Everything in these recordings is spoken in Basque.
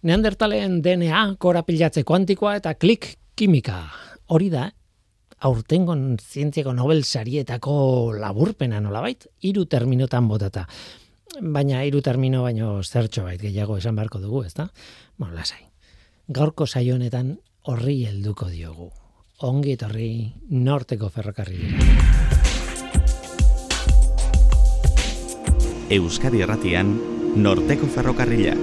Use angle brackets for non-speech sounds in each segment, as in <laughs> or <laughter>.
Neandertalen DNA, korapilatze kuantikoa eta klik kimika. Hori da, aurtengon zientziako Nobel sarietako laburpena nolabait, hiru terminotan botata. Baina hiru termino baino zertxo bait gehiago esan beharko dugu, ezta? Bueno, lasai. Gaurko saio honetan horri helduko diogu. Ongi etorri norteko ferrokarrilera. Euskadi Erratian, Norteko Ferrokarrila.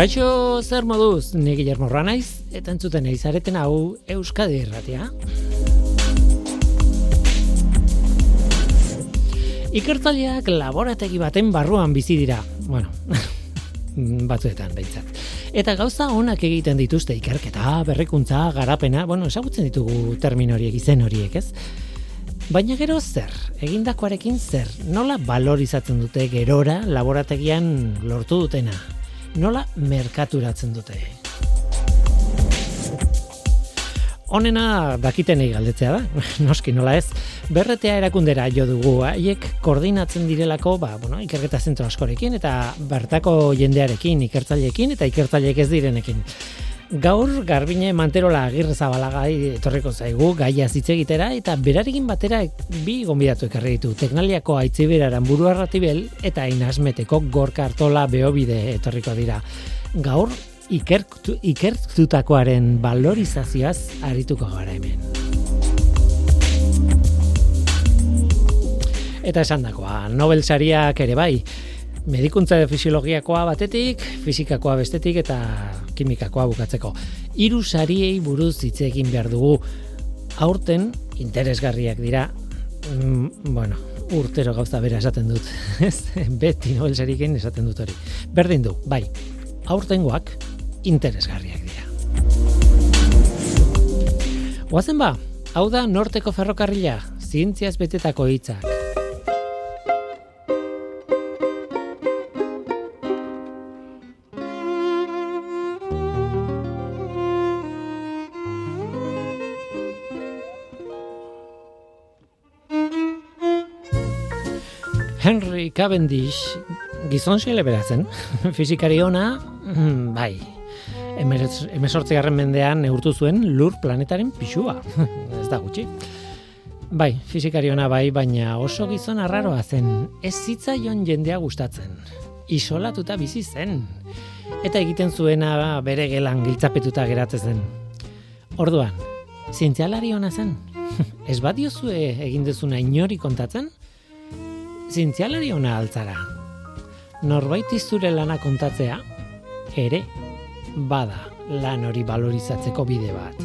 Kaixo zer moduz, ni Guillermo Ranaiz, eta entzuten eizareten hau Euskadi Erratia. Ikertzaileak laborategi baten barruan bizi dira. Bueno, <laughs> batzuetan behintzat. Eta gauza onak egiten dituzte ikerketa, berrikuntza, garapena, bueno, esagutzen ditugu termin horiek, izen horiek, ez? Baina gero zer, egindakoarekin zer, nola valorizatzen dute gerora laborategian lortu dutena? Nola merkaturatzen dute? Honena dakitenei galdetzea da, <laughs> noski nola ez, berretea erakundera jo dugu, haiek koordinatzen direlako, ba, bueno, ikerketa zentro askorekin, eta bertako jendearekin, ikertzaileekin, eta ikertzaileek ez direnekin. Gaur garbine manterola agirre zabalagai etorriko zaigu gaia hitz egitera eta berarekin batera bi gonbidatu ekarri ditu. Teknaliako aitziberaran burua ratibel eta inasmeteko gorka hartola beobide etorriko dira. Gaur ikertu, ikertutakoaren valorizazioaz arituko gara hemen. Eta esan dakoa, Nobel sariak ere bai, medikuntza de fisiologiakoa batetik, fizikakoa bestetik eta kimikakoa bukatzeko. Hiru sariei buruz hitz egin behar dugu. Aurten interesgarriak dira. Mm, bueno, urtero gauza bera esaten dut. <laughs> Ez, beti Nobel sariekin esaten dut hori. Berdin du, bai. Aurtengoak interesgarriak dira. Oazen ba, hau da norteko ferrokarrila, zientziaz betetako hitzak. Cavendish gizon xele beratzen, <laughs> fizikari ona, mm, bai, emesortzi garren mendean neurtu zuen lur planetaren pixua, <laughs> ez da gutxi. Bai, fizikari ona bai, baina oso gizon arraroa zen, ez zitzaion jendea gustatzen, isolatuta bizi zen, eta egiten zuena bere gelan giltzapetuta geratzen zen. Orduan, zientzialari ona zen, <laughs> ez bat diozue egin duzuna inori kontatzen? Zientzialari ona altzara. Norbait izure lana kontatzea, ere, bada lan hori valorizatzeko bide bat.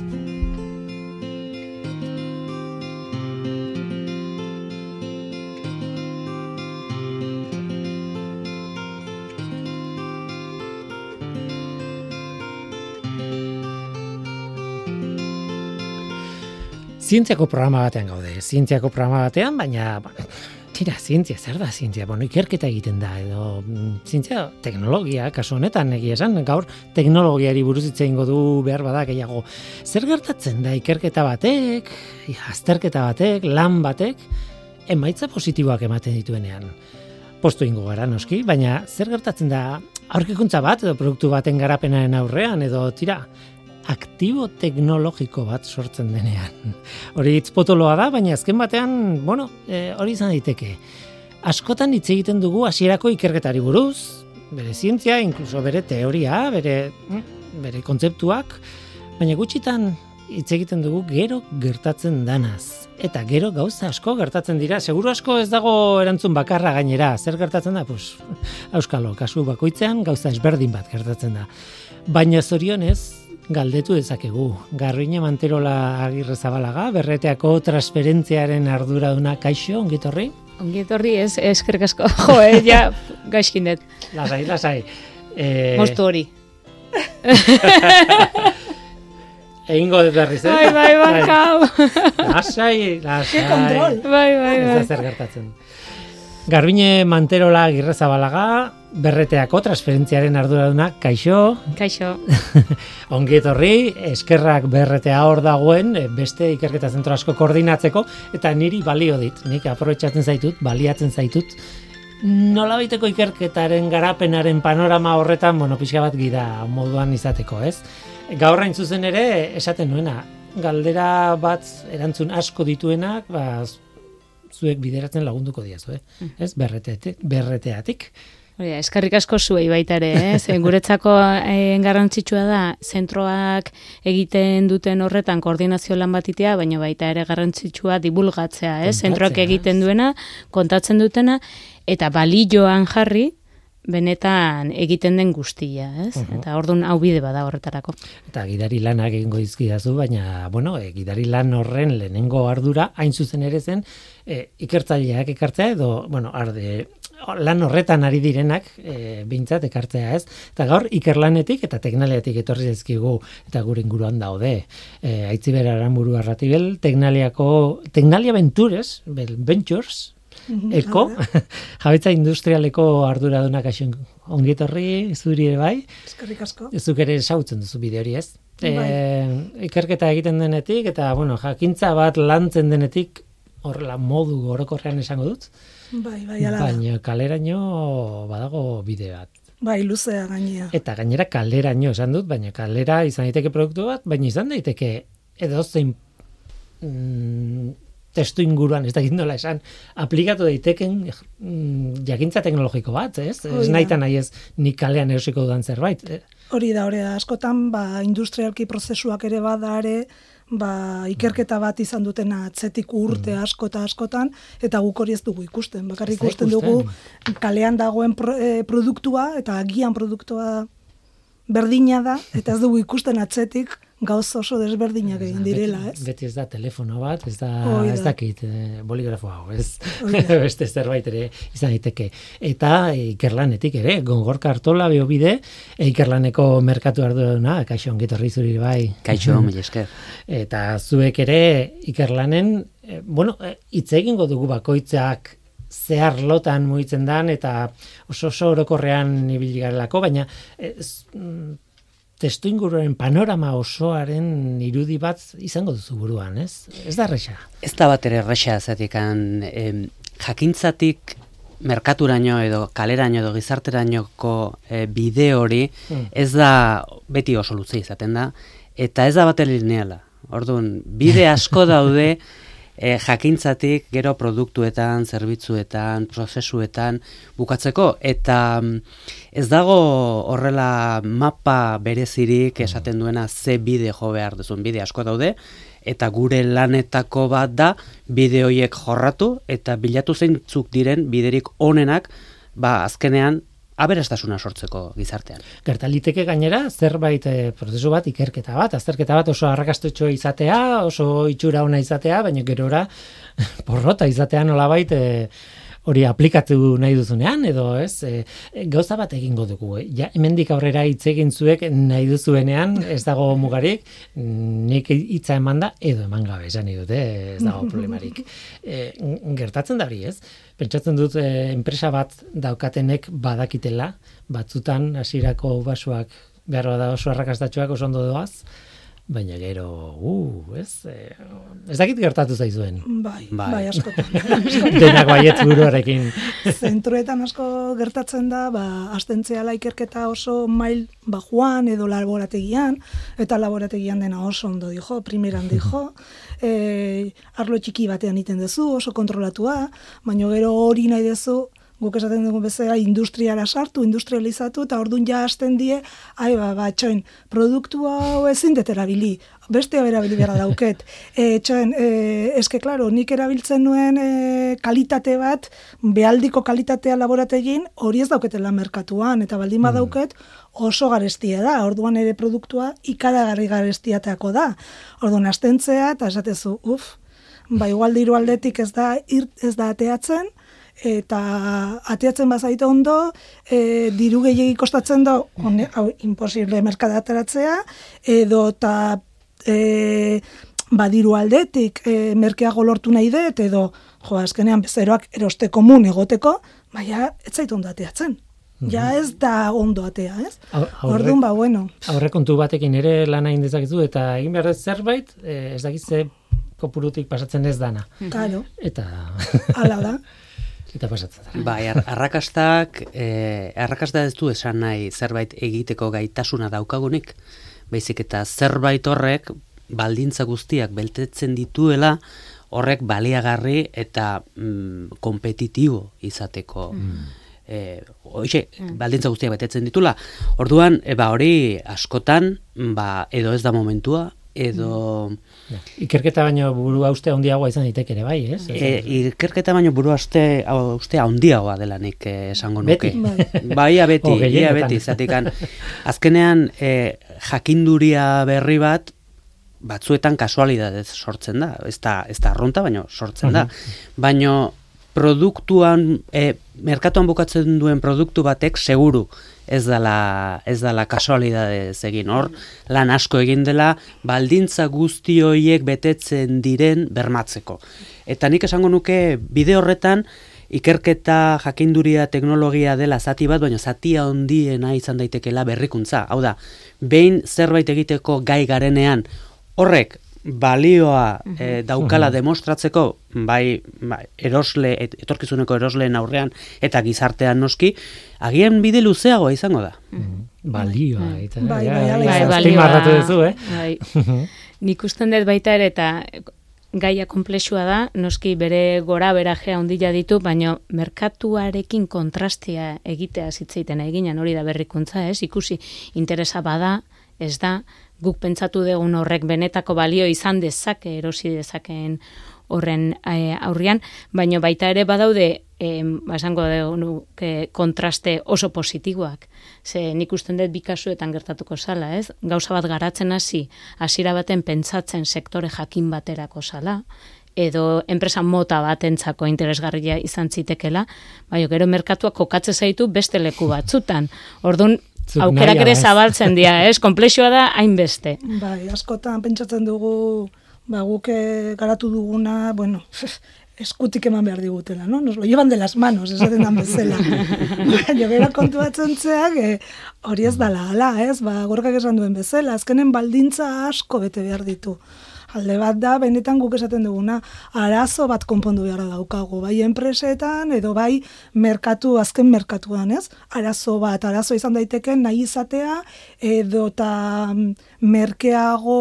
Zientziako programa batean gaude, zientziako programa batean, baina bueno, tira, zientzia, zer da zientzia? Bueno, ikerketa egiten da, edo mm, zientzia teknologia, kasu honetan, egia esan, gaur teknologiari buruz hitz egingo du behar bada gehiago. Zer gertatzen da ikerketa batek, azterketa batek, lan batek, emaitza positiboak ematen dituenean. Postu ingo gara, noski, baina zer gertatzen da aurkikuntza bat edo produktu baten garapenaren aurrean, edo tira, aktibo teknologiko bat sortzen denean. Hori hitz potoloa da, baina azken batean, bueno, e, hori izan daiteke. Askotan hitz egiten dugu hasierako ikerketari buruz, bere zientzia, inkluso bere teoria, bere, mm, bere kontzeptuak, baina gutxitan hitz egiten dugu gero gertatzen danaz. Eta gero gauza asko gertatzen dira, seguru asko ez dago erantzun bakarra gainera, zer gertatzen da, pues, auskalo, kasu bakoitzean gauza ezberdin bat gertatzen da. Baina zorionez, galdetu dezakegu. Garriña Manterola Agirre Zabalaga, berreteako transferentziaren arduraduna kaixo, ongitorri? Ongitorri ez, eskerrik asko. <laughs> Jo, eh, ja, gaizkinet. Lasai, lasai. Eh... Mostu hori. <laughs> Egingo dut berriz, eh? Bai, bai, bai, Lasai, lasai. Bai, bai, bai. Ez zer gertatzen. Garbine Manterola Girrezabalaga, berreteako transferentziaren arduraduna, kaixo, Kaixo. <laughs> ongi etorri, eskerrak berretea hor dagoen, eh, beste ikerketa zentro asko koordinatzeko, eta niri balio dit, nik aprobetsatzen zaitut, baliatzen zaitut, nolabaiteko ikerketaren garapenaren panorama horretan, bueno, pixka bat gira moduan izateko, ez? Gaur hain zuzen ere, esaten nuena, galdera bat erantzun asko dituenak, ba, zuek bideratzen lagunduko diazu, eh? Ez, berreteatik, berreteatik. Hori da, eskarrik asko zuei baita ere, eh? <laughs> Zen guretzako eh, garrantzitsua da, zentroak egiten duten horretan koordinazio lan batitea, baina baita ere garrantzitsua divulgatzea, eh? Zentroak egiten duena, kontatzen dutena, eta balioan jarri, benetan egiten den guztia, ez? Mhm. Eta orduan hau bide bada horretarako. Eta gidari lanak egingo dizkidazu, baina, bueno, e, gidari lan horren lehenengo ardura, hain zuzen ere zen, e, ikertzaileak ekartzea edo, bueno, arde, lan horretan ari direnak, e, bintzat ekartzea ez. Eta gaur, ikerlanetik eta teknaliatik etorri zaizkigu eta gure inguruan daude. E, Aitziber Aramburu Arratibel, teknaliako, Teknalia Ventures, Ventures, Eko, <laughs> jabetza industrialeko arduraduna kaixo ongi etorri, zuri ere bai, Eskerrik asko. zuk ere esautzen duzu bide hori ez. E, Bai. ikerketa egiten denetik eta bueno, jakintza bat lantzen denetik horrela modu orokorrean esango dut, Bai, bai, ala baina kaleraino badago bide bat. Bai, luzea gainea. Eta gainera kaleraino esan dut, baina kalera izan daiteke produktu bat, baina izan daiteke edozein mm, testu inguruan, ez da nola esan, aplikatu daiteken mm, jakintza teknologiko bat, ez? Ez Hori da. nahi nahi ez nik kalean erosiko dudan zerbait. Hori da, hori da, askotan, ba, industrialki prozesuak ere bada ere, ba, ikerketa bat izan dutena atzetik urte asko eta askotan, eta guk hori ez dugu ikusten. Bakarrik Ez da ikusten dugu kalean dagoen pro, eh, produktua, eta agian produktua berdina da, eta ez dugu ikusten atzetik gauz oso desberdinak egin direla, ez? beti ez da telefono bat, ez da, Hori ez da. dakit, eh, boligrafo hau, ez da. <laughs> beste zerbait ere izan daiteke. Eta eh, ikerlanetik ere, gongorka hartola bide, eh, ikerlaneko merkatu arduraduna, kaixo ongitorri zuri bai. Kaixo, <laughs> esker. Eta zuek ere ikerlanen, bueno, hitz egingo dugu bakoitzak zehar lotan mugitzen dan eta oso oso orokorrean ibili garelako, baina eh, z- mm, testu inguruaren panorama osoaren irudi bat izango duzu buruan, ez? Ez da erresa. Ez da bat ere erresa zatikan em, jakintzatik merkaturaino edo kaleraino edo gizarterainoko e, bide hori Mm. ez da beti oso luze izaten da eta ez da bat lineala. Orduan, bide asko daude <laughs> e, jakintzatik gero produktuetan, zerbitzuetan, prozesuetan bukatzeko. Eta mm, ez dago horrela mapa berezirik esaten duena ze bide jo behar duzun. Bide asko daude eta gure lanetako bat da bide horiek jorratu eta bilatu zeintzuk diren biderik onenak ba azkenean aberastasuna sortzeko gizartean. Gertaliteke gainera zerbait eh, prozesu bat ikerketa bat, azterketa bat oso arrakastotxo izatea, oso itxura ona izatea, baina gerora <laughs> porrota izatea nolabait eh, hori aplikatu nahi duzunean edo ez e, gauza bat egingo dugu eh? ja hemendik aurrera hitz egin zuek nahi duzuenean ez dago mugarik nik hitza emanda edo eman gabe esan dute ez dago problemarik <laughs> e, gertatzen da hori ez pentsatzen dut e, enpresa bat daukatenek badakitela batzutan hasierako basoak behar da oso arrakastatxoak oso ondo doaz baina gero, uh, ez, e, ez dakit gertatu zaizuen. Bai, Bai. bai, askotan. <laughs> Denak baietz buruarekin. <laughs> Zentroetan asko gertatzen da, ba, astentzeala ikerketa oso mail bajuan edo laborategian, eta laborategian dena oso ondo dijo, primeran dijo, <laughs> e, arlo txiki batean iten duzu, oso kontrolatua, baina gero hori nahi duzu, guk esaten dugu bezala industriara sartu, industrializatu, eta orduan ja hasten die, ai, ba, ba, txoin, produktu hau ezin dut erabili, beste erabili behar dauket. <laughs> E, txoin, e, eske, klaro, nik erabiltzen nuen e, kalitate bat, behaldiko kalitatea laborategin, hori ez dauketela merkatuan, eta baldin badauket, oso garestia da, orduan ere produktua ikaragarri garestiateako da. Orduan astentzea, eta esatezu, uf, ba igual diru aldetik ez da, ir, ez da ateatzen, eta ateatzen bazaite ondo, e, diru gehiagi kostatzen da, hone, hau, imposible merkadateratzea, edo eta e, badiru aldetik e, merkeago lortu nahi dut, edo, jo, azkenean bezeroak eroste komun egoteko, baina ez zait ondo ateatzen. Ja ez da ondo atea, ez? Au- aurre- Orduan, ba, bueno, Aurrekontu batekin ere lana egin dezakezu eta egin behar zerbait, eh, ez dakit ze kopurutik pasatzen ez dana. karo, Eta ala da. <laughs> eta pasatzen da. Bai, ar- arrakastak, eh, arrakasta ez du esan nahi zerbait egiteko gaitasuna daukagunik, baizik eta zerbait horrek baldintza guztiak beltetzen dituela, horrek baliagarri eta mm, kompetitibo izateko. Eh, hoxe, baldintza guztiak betetzen ditula. Orduan, e, ba hori askotan, ba, edo ez da momentua, edo Ja. Ikerketa baino burua uste handiagoa izan daiteke ere bai, ez? E, ikerketa baino buru aste, uste handiagoa dela nik eh, esango nuke. Beti. Bai. Bai, ia beti, O, ia beti, zatikan. Azkenean, e, jakinduria berri bat, batzuetan kasualidadez sortzen da. Ez da, ez da arrunta, baino sortzen da. Baino, produktuan, e, merkatuan bukatzen duen produktu batek, seguru, ez dela, ez dela kasualidadez egin hor, lan asko egin dela, baldintza guzti horiek betetzen diren bermatzeko. Eta nik esango nuke bide horretan, ikerketa jakinduria teknologia dela zati bat, baina zatia handiena izan daitekela berrikuntza. Hau da, behin zerbait egiteko gai garenean, horrek balioa eh, daukala demostratzeko, bai, bai erosle, et, etorkizuneko erosleen aurrean eta gizartean noski, agian bide luzeagoa izango da. balioa eta Bai, ja, bai, ja, izan. azpimarratu duzu, eh? Bai. Nik usten dut baita ere eta gaia komplexua da, noski bere gora berajea ondila ditu, baina merkatuarekin kontrastea egitea zitzeiten eginan hori da berrikuntza, ez? Ikusi interesa bada, ez da, guk pentsatu dugun horrek benetako balio izan dezake, erosi dezakeen horren eh, aurrian, baina baita ere badaude em, ba, esango dugu que kontraste oso positiboak. Ze nik usten dut bi kasuetan gertatuko zala, ez? Gauza bat garatzen hasi, hasiera baten pentsatzen sektore jakin baterako zala, edo enpresa mota batentzako interesgarria izan zitekela, baina gero merkatuak kokatze zaitu beste leku batzutan. Ordun Zuk aukerak ere zabaltzen dira, <laughs> ez? Komplexua da hainbeste. Bai, askotan pentsatzen dugu, ba, guk eh, garatu duguna, bueno, <laughs> eskutik eman behar digutela, no? Nos lo llevan de las manos, esaten dan bezala. <laughs> Baina gero kontuatzen zeak, eh, hori ez dala, ala, ez? Ba, gorkak esan duen bezala, azkenen baldintza asko bete behar ditu. Alde bat da, benetan guk esaten duguna, arazo bat konpondu behar daukagu, bai enpresetan, edo bai merkatu, azken merkatuan, ez? Arazo bat, arazo izan daiteke nahi izatea, edo ta mm, merkeago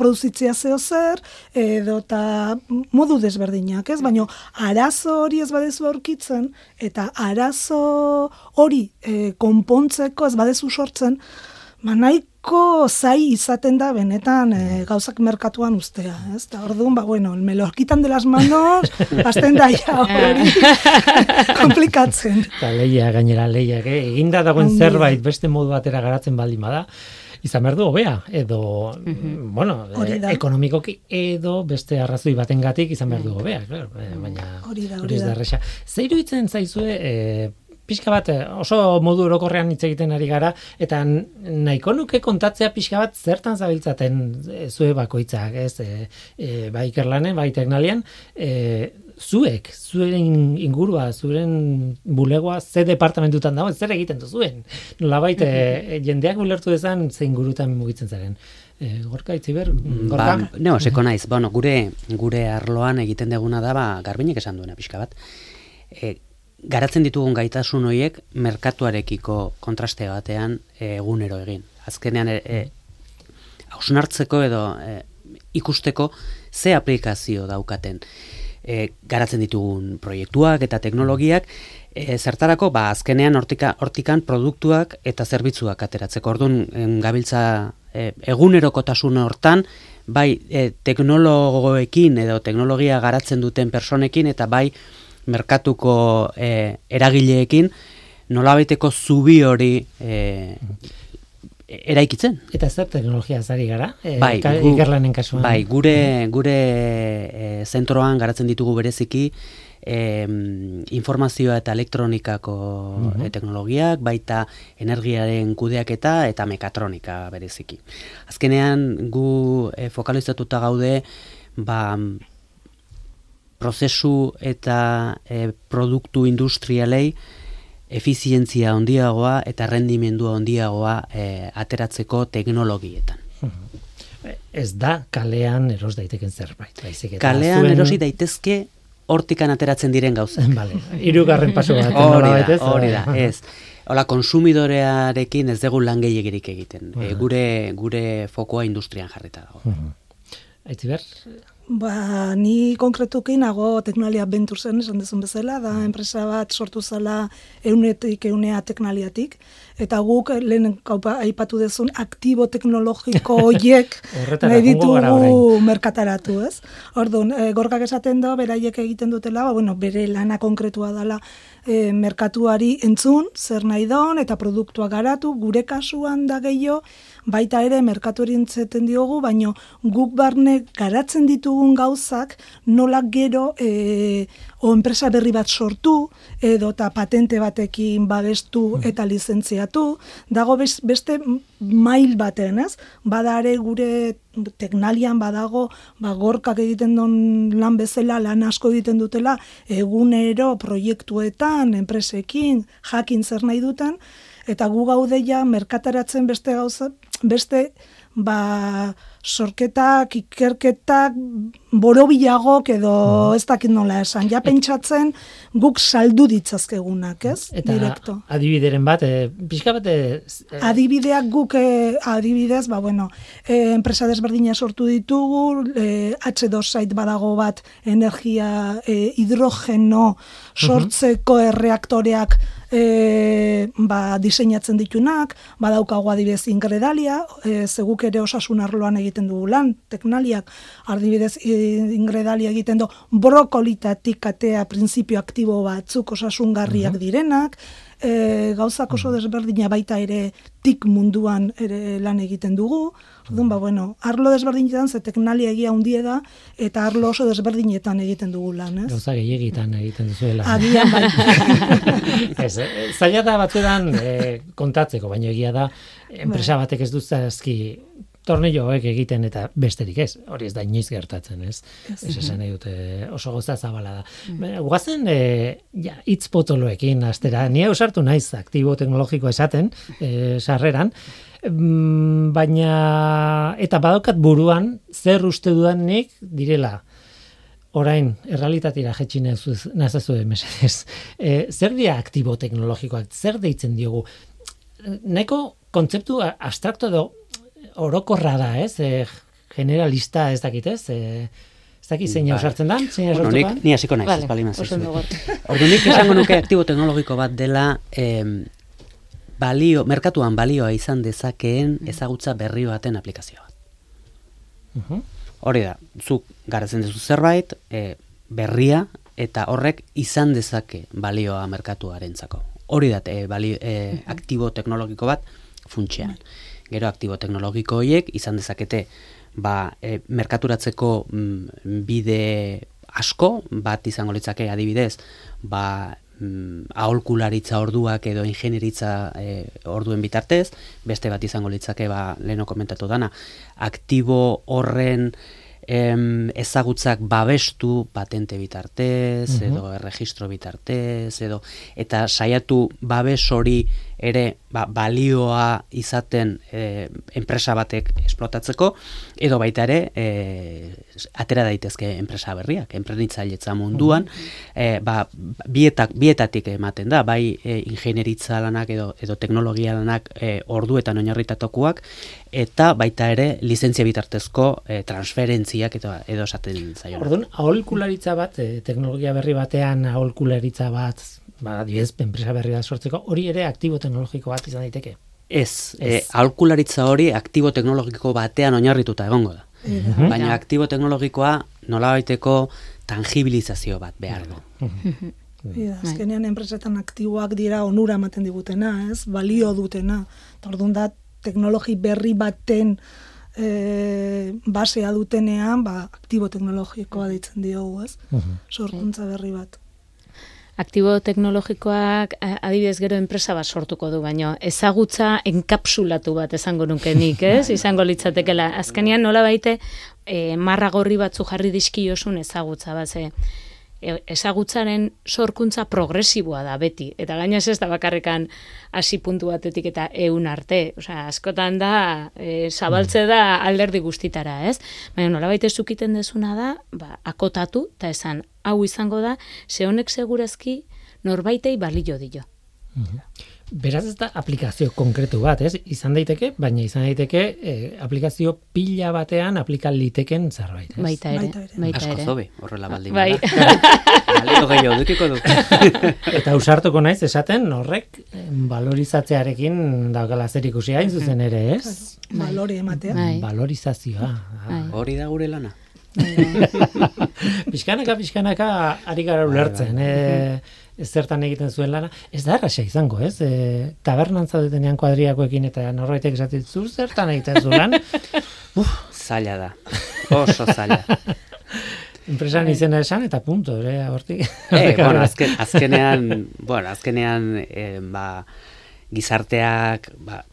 produzitzea zeo zer, edo ta modu desberdinak, ez? Baina arazo hori ez badezu aurkitzen, eta arazo hori e, konpontzeko ez badezu sortzen, ba nahiko zai izaten da benetan e, gauzak merkatuan ustea, ez? Ta orduan, ba bueno, me lo quitan de las manos, <laughs> hasten da ja hori <laughs> komplikatzen. Eta leia, gainera leia, eh? eginda dagoen zerbait beste modu batera garatzen baldin bada, izan behar du hobea, edo, bueno, Hori eh, da. ekonomikoki edo beste arrazoi batengatik izan behar du hobea, claro, eh, baina Hori da, hori hori da. da erresa. Ze iruditzen zaizue, eh, pixka bat, eh, oso modu orokorrean hitz egiten ari gara, eta nahiko nuke kontatzea pixka bat zertan zabiltzaten eh, zue bakoitzak, ez, e, e, bai ikerlanen, bai teknalian, e, zuek, zuen ingurua, zuren bulegoa, ze departamentutan dago, zer egiten duzuen. Nolabait, e, <laughs> jendeak ulertu dezan, ze ingurutan mugitzen zaren. E, gorka, itziber, gorka? Ba, ne, oseko naiz, bueno, gure, gure arloan egiten deguna da, ba, garbinek esan duena pixka bat. E, garatzen ditugun gaitasun horiek merkatuarekiko kontraste batean e, egunero egin. Azkenean, e, e, edo e, ikusteko ze aplikazio daukaten. E, garatzen ditugun proiektuak eta teknologiak, e, zertarako, ba, azkenean hortika, hortikan produktuak eta zerbitzuak ateratzeko. Orduan, em, gabiltza e, egunerokotasun hortan, bai e, teknologoekin edo teknologia garatzen duten personekin eta bai merkatuko e, eragileekin nolabaiteko zubi hori e, eraikitzen. Eta zer teknologia zari gara? E, Bai, gu- ikerlanen kasuan. Bai, gure gure e, zentroan garatzen ditugu bereziki e, informazioa eta elektronikako Mhm. teknologiak, baita energiaren kudeaketa eta mekatronika bereziki. Azkenean gu e, fokalizatuta gaude ba, prozesu eta e, produktu industrialei efizientzia handiagoa eta rendimendua handiagoa e, ateratzeko teknologietan. Ez da kalean eros daiteken zerbait, baizik eta Kalean zuen- erosi daitezke hortikan ateratzen diren gauza. <laughs> Vale, hirugarren paso bat. Hori da, hori da, ez. Hola, konsumidorearekin ez dugu lan gehiagirik egiten. E, gure, gure fokoa industrian jarrita dago. Aitziber, Ba, ni konkretuki nago teknalia bentur zen, esan dezun bezala, da enpresa bat sortu zala eunetik eunea teknaliatik, eta guk lehen kaupa, aipatu dezun aktibo teknologiko <laughs> hoiek nahi ditugu merkataratu, ez? Orduan, e, gorkak esaten da, beraiek egiten dutela, ba, bueno, bere lana konkretua dela e, merkatuari entzun, zer nahi daun, eta produktua garatu, gure kasuan da gehiago, baita ere merkatuari entzeten diogu, baino guk barne garatzen ditugun gauzak nola gero e, o enpresa berri bat sortu, edo eta patente batekin babestu eta lizentziatu, dago bes- beste mail baten, ez? Bada ere gure teknalian badago, ba, gorkak egiten duen lan bezala, lan asko egiten dutela, egunero proiektuetan, enpresekin, jakin zer nahi duten, eta gu gaude ja merkataratzen beste gauza, beste ba, sorketak, ikerketak, borobilagok edo ez dakit nola esan, ja pentsatzen guk saldu ditzazkegunak, ez? eta Direkto. adibideren bat, e, pixka bat, e, Adibideak guk eh, adibidez, ba bueno, eh, enpresa desberdina sortu ditugu, eh, H2 site badago bat energia eh, hidrogeno sortzeko erreaktoreak eh, ba, diseinatzen ditunak, badaukagu adibidez ingredalia, eh, zeguk ere osasun arloan egiten dugu lan, teknaliak, adibidez ingredalia egiten du brokolitatik atea printzipio aktibo batzuk osasungarriak direnak, e, gauzak oso desberdina baita ere tik munduan ere lan egiten dugu. Orduan, ba, bueno, arlo desberdinetan ze teknalia egia hundie da, eta arlo oso desberdinetan egiten dugu lan, ez? gauza gehiagitan egiten duzuela. Agian bai. <laughs> ez, e, zaila da batzuetan e, kontatzeko, baina egia da enpresa Bai. batek ez duzazki tornilloek egiten eta besterik ez. Hori ez da inoiz gertatzen, ez? Ez esan nahi dute oso goza zabala da. Baina, Guazen, e, ja, hitz potoloekin astera, ni ausartu naiz aktibo teknologiko esaten, e, sarreran, Mm, baina eta badaukat buruan zer uste dudan nik direla orain errealitatira jetxi nazazu mesedez. <laughs> E, zer dira aktibo teknologikoak? Zer deitzen diogu? Neko kontzeptu abstrakto edo orokorra da, ez? E, generalista ez dakit, ez? E, ez dakit zein Bai. ausartzen da? Zein Bueno, nik, ni hasiko naiz, Vale, ez bali. Ordu nik esango nuke aktibo teknologiko bat dela em, balio, merkatuan balioa izan dezakeen ezagutza berri baten aplikazioa. Mhm. Hori da, zuk garatzen duzu zerbait, e, berria, eta horrek izan dezake balioa merkatuarentzako. Hori da, e, balio, e, aktibo teknologiko bat funtsean. Gero aktibo teknologiko horiek izan dezakete ba, e, merkaturatzeko mm, bide asko, bat izango litzake adibidez, ba, mm, aholkularitza orduak edo ingenieritza e, orduen bitartez, beste bat izango litzake ba, leheno komentatu dana, aktibo horren em, ezagutzak babestu patente bitartez, Mhm. edo erregistro bitartez, edo eta saiatu babes hori ere ba, balioa izaten e, enpresa batek esplotatzeko, edo baita ere e, atera daitezke enpresa berriak, enprenitzailetza munduan, e, ba, bietak, bietatik ematen da, bai e, ingenieritza lanak edo, edo teknologia lanak e, orduetan oinarritatukoak, eta baita ere lizentzia bitartezko e, transferentziak edo, edo esaten zaio. Orduan, aholkularitza bat, e, teknologia berri batean aholkularitza bat, ba, adibidez, enpresa berri bat sortzeko, hori ere aktibo teknologiko bat izan daiteke. Ez, Ez. e, aholkularitza hori aktibo teknologiko batean oinarrituta egongo da. Baina aktibo teknologikoa nolabaiteko tangibilizazio bat behar du. Ida, azkenean enpresetan aktiboak dira onura ematen digutena, ez? Balio dutena. Eta orduan da, teknologi berri baten e, basea dutenean, ba, aktibo teknologikoa deitzen diogu, ez? Sorkuntza berri bat. Aktibo teknologikoak eh, adibidez gero enpresa bat sortuko du, baino ezagutza enkapsulatu bat esango nuke nik, ez? Izango litzatekela. Azkenean nola baite, e, marra gorri batzu jarri dizkiosun ezagutza bat, ze e, ezagutzaren sorkuntza progresiboa da beti. Eta gainaz ez da bakarrekan hasi puntu batetik eta eun arte. Osea, askotan da, e, zabaltze da alderdi guztitara, ez? Baina nola baita zukiten dezuna da, ba, akotatu, eta esan, hau izango da, ze honek segurazki norbaitei balio dio. Beraz ez da aplikazio konkretu bat, ez? Izan daiteke, baina izan daiteke eh, aplikazio pila batean aplikal liteken zerbait, ez? Baita ere, Baita ere. baita Asko zobe, horrela baldin Bai. <laughs> Balio gehiago dukiko du. <laughs> Eta usartuko naiz esaten horrek eh, valorizatzearekin daukala zer ikusi hain zuzen ere, ez? Balore ematea. Bai. Valorizazioa. Bai. Hori da gure lana. <laughs> Pixkanaka, pixkanaka ari gara ulertzen, eh, zertan egiten zuen lana. Ez da erraxa izango, ez? E, tabernan zaudetenean kuadriakoekin eta norbaitek esatit zu zertan egiten zu lan. <laughs> Zaila da. Oso zaila. <laughs> Enpresan izena esan eta punto, ere, hortik. Eh, bueno, azken, azkenean, bueno, azkenean, eh, ba, gizarteak, ba,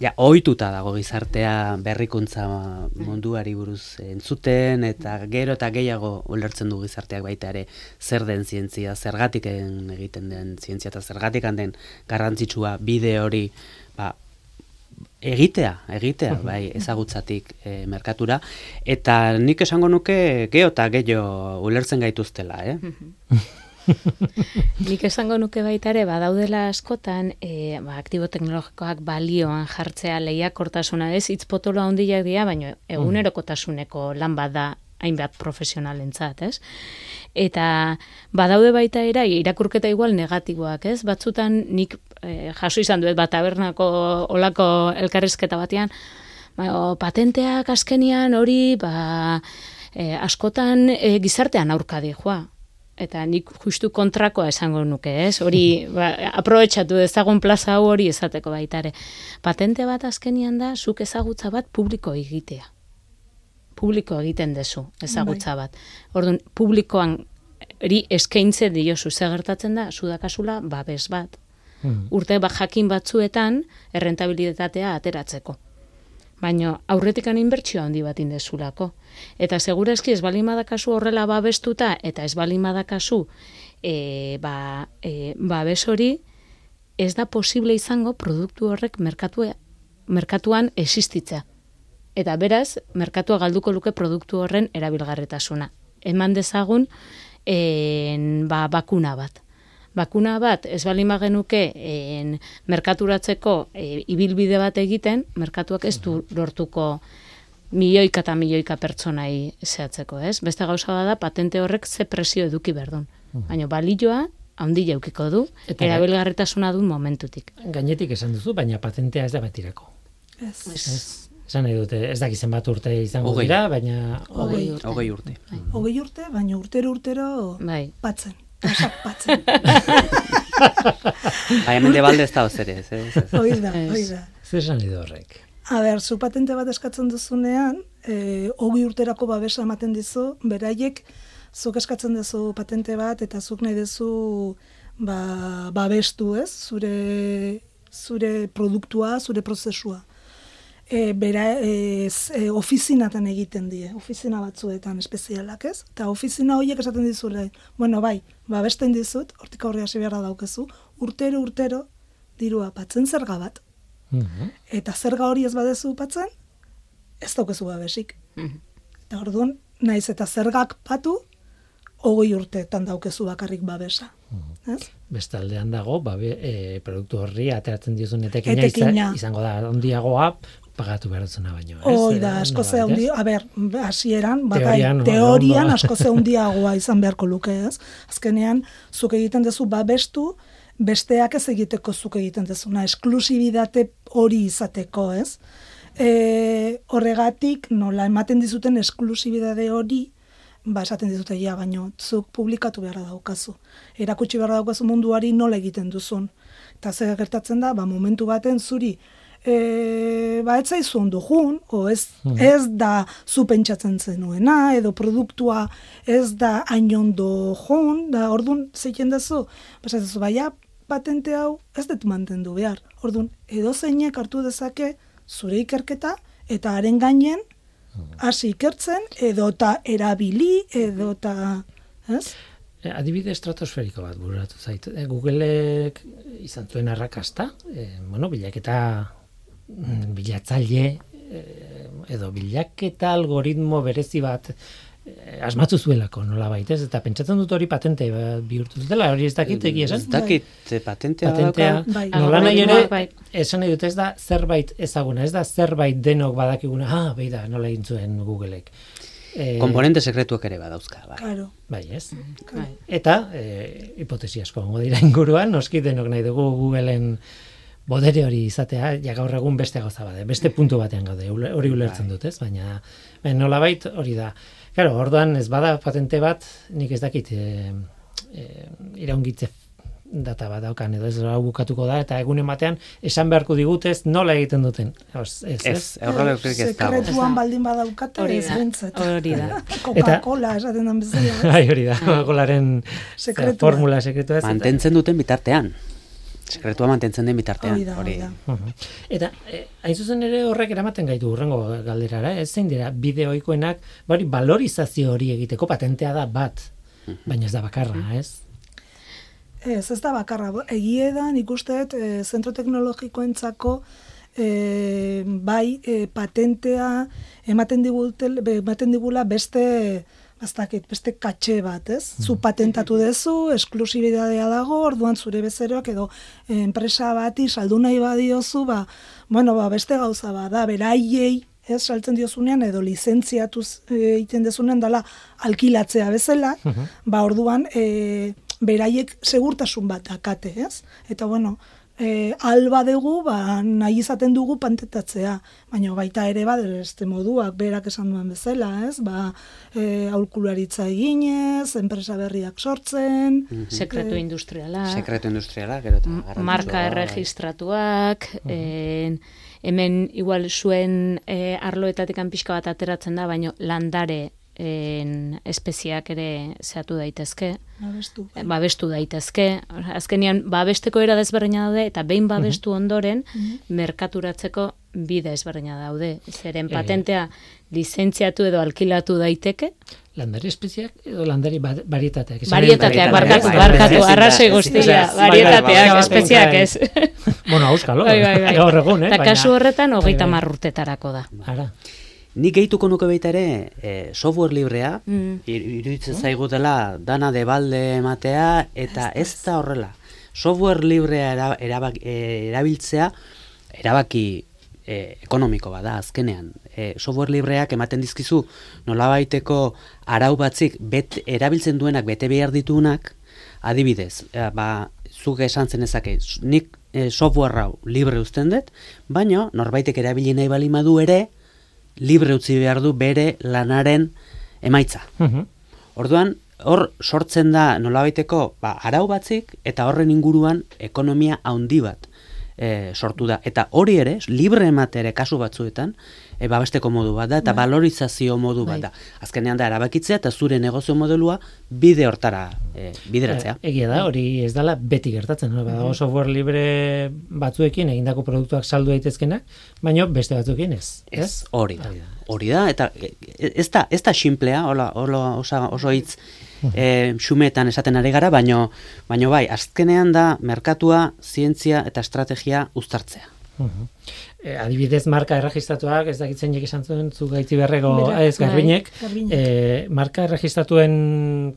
ja, ohituta dago gizartea berrikuntza munduari buruz entzuten, eta gero eta gehiago ulertzen du gizarteak baita ere zer den zientzia, zergatik egiten den zientzia, eta zergatik den garrantzitsua bide hori, ba, egitea, egitea, bai, ezagutzatik e, merkatura, eta nik esango nuke geho eta gehiago ulertzen gaituztela, eh? <laughs> Nik esango nuke baita ere, badaudela askotan, e, ba, aktibo teknologikoak balioan jartzea lehiakortasuna ez, hitz potolo handiak dira, baina egunerokotasuneko lan bat da hainbat profesionalentzat, ez? Eta badaude baita era irakurketa igual negatiboak, ez? Batzutan nik e, jaso izan duet bat tabernako olako elkarrizketa batean, ba, patenteak azkenian hori, ba, e, askotan e, gizartean aurka joa. Eta nik justu kontrakoa esango nuke, ez? Hori, <laughs> ba, aprobetxatu dezagun plaza hau hori esateko baitare. Patente bat azkenian da, zuk ezagutza bat publiko egitea. Publiko egiten dezu, ezagutza bat. Orduan, publikoan eri eskaintze diozu, ze gertatzen da, zudakasula babes bat. Hmm. Urte ba jakin batzuetan errentabilitatea ateratzeko. Baina aurretikan inbertsio handi bat indezulako. Eta segurazki ez balin badakazu horrela babestuta eta ez balin badakazu e, ba, e, babes hori ez da posible izango produktu horrek merkatu, merkatuan existitzea. Eta beraz, merkatua galduko luke produktu horren erabilgarretasuna. Eman dezagun en, ba, bakuna bat. Bakuna bat, ez bali magenuke en, merkaturatzeko e, ibilbide bat egiten, merkatuak ez du lortuko milioika eta milioika pertsonai zehatzeko, ez? Beste gauza bada, patente horrek ze presio eduki berdun. Baina balioa, handi jaukiko du, Eta- erabilgarretasuna du momentutik. Gainetik esan duzu, baina patentea ez da betirako. Ez. Ez, esan nahi dute, ez dakizen bat urte izango dira, baina Hogei. urte. Hogei urte. Hogei urte, baina urtero urtero Bai. patzen. Tasak patzen. <laughs> Bai, hemen de balde ez da zer ez, ez, ez. Hoi da, Ez. hoi da. zer esan nahi du horrek. A ber, zu patente bat eskatzen duzunean, e, hogei urterako babesa ematen dizu, beraiek zuk eskatzen duzu patente bat eta zuk nahi duzu ba, babestu, ez? Zure, zure produktua, zure prozesua. E, bera, e, z- e, ofizinatan egiten die, ofizina batzuetan espezialak, ez? Eta ofizina horiek esaten dizule, bueno, bai, babesten dizut, hortik aurre hasi beharra daukezu, urtero, urtero, dirua patzen zerga bat, Mhm. eta zerga hori ez badezu patzen, ez daukezu babesik. Mhm. Eta orduan, naiz eta zergak patu, hogei urteetan daukezu bakarrik babesa. Ez? Bestaldean dago, ba, e, produktu horri ateratzen diozun etekina, Etekina. iza- izango da ondiagoa pagatu behar dutzuna baino. ez? Hoi da, asko ze handi, a ber, hasieran, bakai, Teorian, teorian, ondo. asko ze handiagoa izan beharko luke, ez? Azkenean, zuk egiten duzu babestu, besteak ez egiteko zuk egiten duzuna, esklusibidate hori izateko, ez? E, horregatik, nola ematen dizuten esklusibidade hori, ba, esaten dizute, ja, baino, zuk publikatu beharra daukazu. Erakutsi beharra daukazu munduari nola egiten duzun. Eta zer gertatzen da, ba, momentu baten zuri e, ba, ez zaizu ondo jun, o ez, Hmm. ez da zu pentsatzen zenuena, edo produktua ez da hain ondo jun, da ordun zeiten dazu, basa ez baia patente hau ez dut mantendu behar. Ordun edo zeinek hartu dezake zure ikerketa eta haren gainen hasi ikertzen edo eta erabili edo eta, ez? E, adibide estratosferiko bat bururatu zait. E, Googleek izan zuen arrakasta, e, bueno, bilaketa bilatzaile e, edo bilaketa algoritmo berezi bat e, asmatu zuelako nola ez? Eta pentsatzen dut hori patente ba, bihurtu zutela, hori ez dakit egia esan. Ez dakit, eh, patentea, Patentea? Bai. nola nahi ere, bai. esan nahi dut ez da zerbait ezaguna, ez da zerbait denok badakiguna, ah, behi da, nola egin zuen Googleek. E, Komponente sekretuak ere badauzka, bai. Claro. Bai, ez? Bai. Eta, e, hipotesi asko dira inguruan, noski denok nahi dugu Googleen bodere hori izatea, ja gaur egun beste gauza bade, beste puntu batean gaude, hori ulertzen dut, ez? Baina, baina nolabait hori da. Claro, orduan ez bada patente bat, nik ez dakit, e, e, iraungitze data bat daukan, edo ez hau bukatuko da, eta egunen batean esan beharko digutez nola egiten duten. Ez, ez, ez? Ez, horrela ez. Sekretuan baldin badaukate Hori ez bentzat. hori da. <laughs> Coca-Cola esaten den bezala. <laughs> Bai, hori da, Coca-Colaren zera, formula sekretua ez. Mantentzen duten bitartean. Sekretua mantentzen den bitartean. Hori da, hori da. Mhm. Eta, eh, hain zuzen ere horrek eramaten gaitu urrengo galderara, ez zein dira, bideoikoenak, bari, valorizazio hori egiteko patentea da bat, baina ez da bakarra, ez? Ez, ez da bakarra. Egie da, nik uste e, zentro teknologikoentzako e, bai e, patentea ematen digutel, ematen digula beste bastakit, beste katxe bat, ez? Zu patentatu dezu, esklusibidadea dago, orduan zure bezeroak edo eh, enpresa bati saldu nahi badiozu, ba, bueno, ba, beste gauza bada, beraiei ez saltzen diozunean edo lizentziatuz eh, egiten dezunean dala alkilatzea bezala, ba orduan e, beraiek segurtasun bat dakate, ez? Eta bueno, e, alba dugu, ba, nahi izaten dugu pantetatzea, baina baita ere bat este moduak berak esan duen bezala, ez? Ba, e, aulkularitza eginez, enpresa berriak sortzen, Sekretu industriala. Sekretu industriala, gero eta marka bai. erregistratuak, en, hemen igual zuen e, arloetatik pixka bat ateratzen da, baino landare en, espeziak ere zehatu daitezke, abestu. e, babestu daitezke. Azkenean, babesteko era desberdina daude, eta behin babestu ondoren, merkaturatzeko bide ezberdina daude. Zeren patentea lizentziatu edo alkilatu daiteke, Landari espeziak edo ba-. Esan Varietateak, nahi- barkatu, Bai, barkatu, bai, bai, guztia, bai, bai, varietateak, bai, espeziak bai, ez. Bueno, auskalo, Bai, bai, bai. gaur egun, eh? Eta kasu horretan, Bai, hogeita bai. marrurtetarako da. Ara. Nik gehituko nuke baita ere, eh, software librea, Mm. ir- iruditzen zaigu dela dana de balde ematea, eta ez da horrela. Software librea era, erabak, eh, erabiltzea, erabaki eh, ekonomiko bada azkenean. Eh, software libreak ematen dizkizu nolabaiteko arau batzik bet, erabiltzen duenak bete behar ditunak, adibidez, eh, ba, zuk esan zenezake, nik eh, software hau libre uzten dut, baina norbaitek erabili nahi bali madu ere, libre utzi behar du bere lanaren emaitza. Mhm. Orduan, hor sortzen da nolabaiteko ba, arau batzik eta horren inguruan ekonomia handi bat e, sortu da. Eta hori ere, libre ematere kasu batzuetan, e, babesteko modu bat da, eta valorizazio modu bat Bai. da. Azkenean da, erabakitzea eta zure negozio modelua bide hortara e, bideratzea. Eh, Egia da, hori ez dela beti gertatzen, no? badago software libre batzuekin egindako produktuak saldu daitezkenak, baina beste batzuekin ez. Ez, hori da. Hori da. Hori da, eta e, e, ez da, ez da simplea, hola, hola, oso hitz e, xumeetan esaten ari gara, baino, baino bai, azkenean da merkatua, zientzia eta estrategia uztartzea. Mhm. E, adibidez marka erregistratuak, ez dakitzen jek esan zuen, zu gaiti berrego, Berak, ez garbinek, Garbiñek. e, marka erregistratuen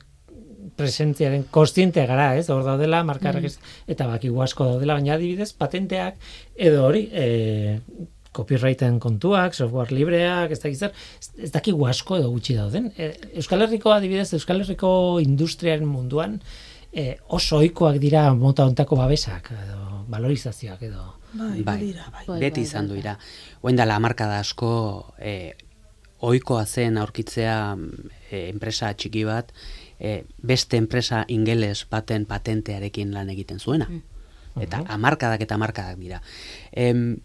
presentziaren kontziente gara, ez, hor daudela, marka erregist- eta bakigu asko daudela, baina adibidez, patenteak, edo hori, e, copyrighten kontuak, software libreak, ez dakit zer, ez, dakigu asko edo gutxi dauden. E, Euskal Herriko adibidez, Euskal Herriko industriaren munduan, e, oso ohikoak dira mota hontako babesak, edo valorizazioak edo. Bai, Bai, badira, bai. Bai, beti bai, izan bai, du dira. Oen dela hamarkada asko e, ohikoa zen aurkitzea e, enpresa txiki bat, e, beste enpresa ingeles baten patentearekin lan egiten zuena. Eta hamarkadak eta hamarkadak dira. Em,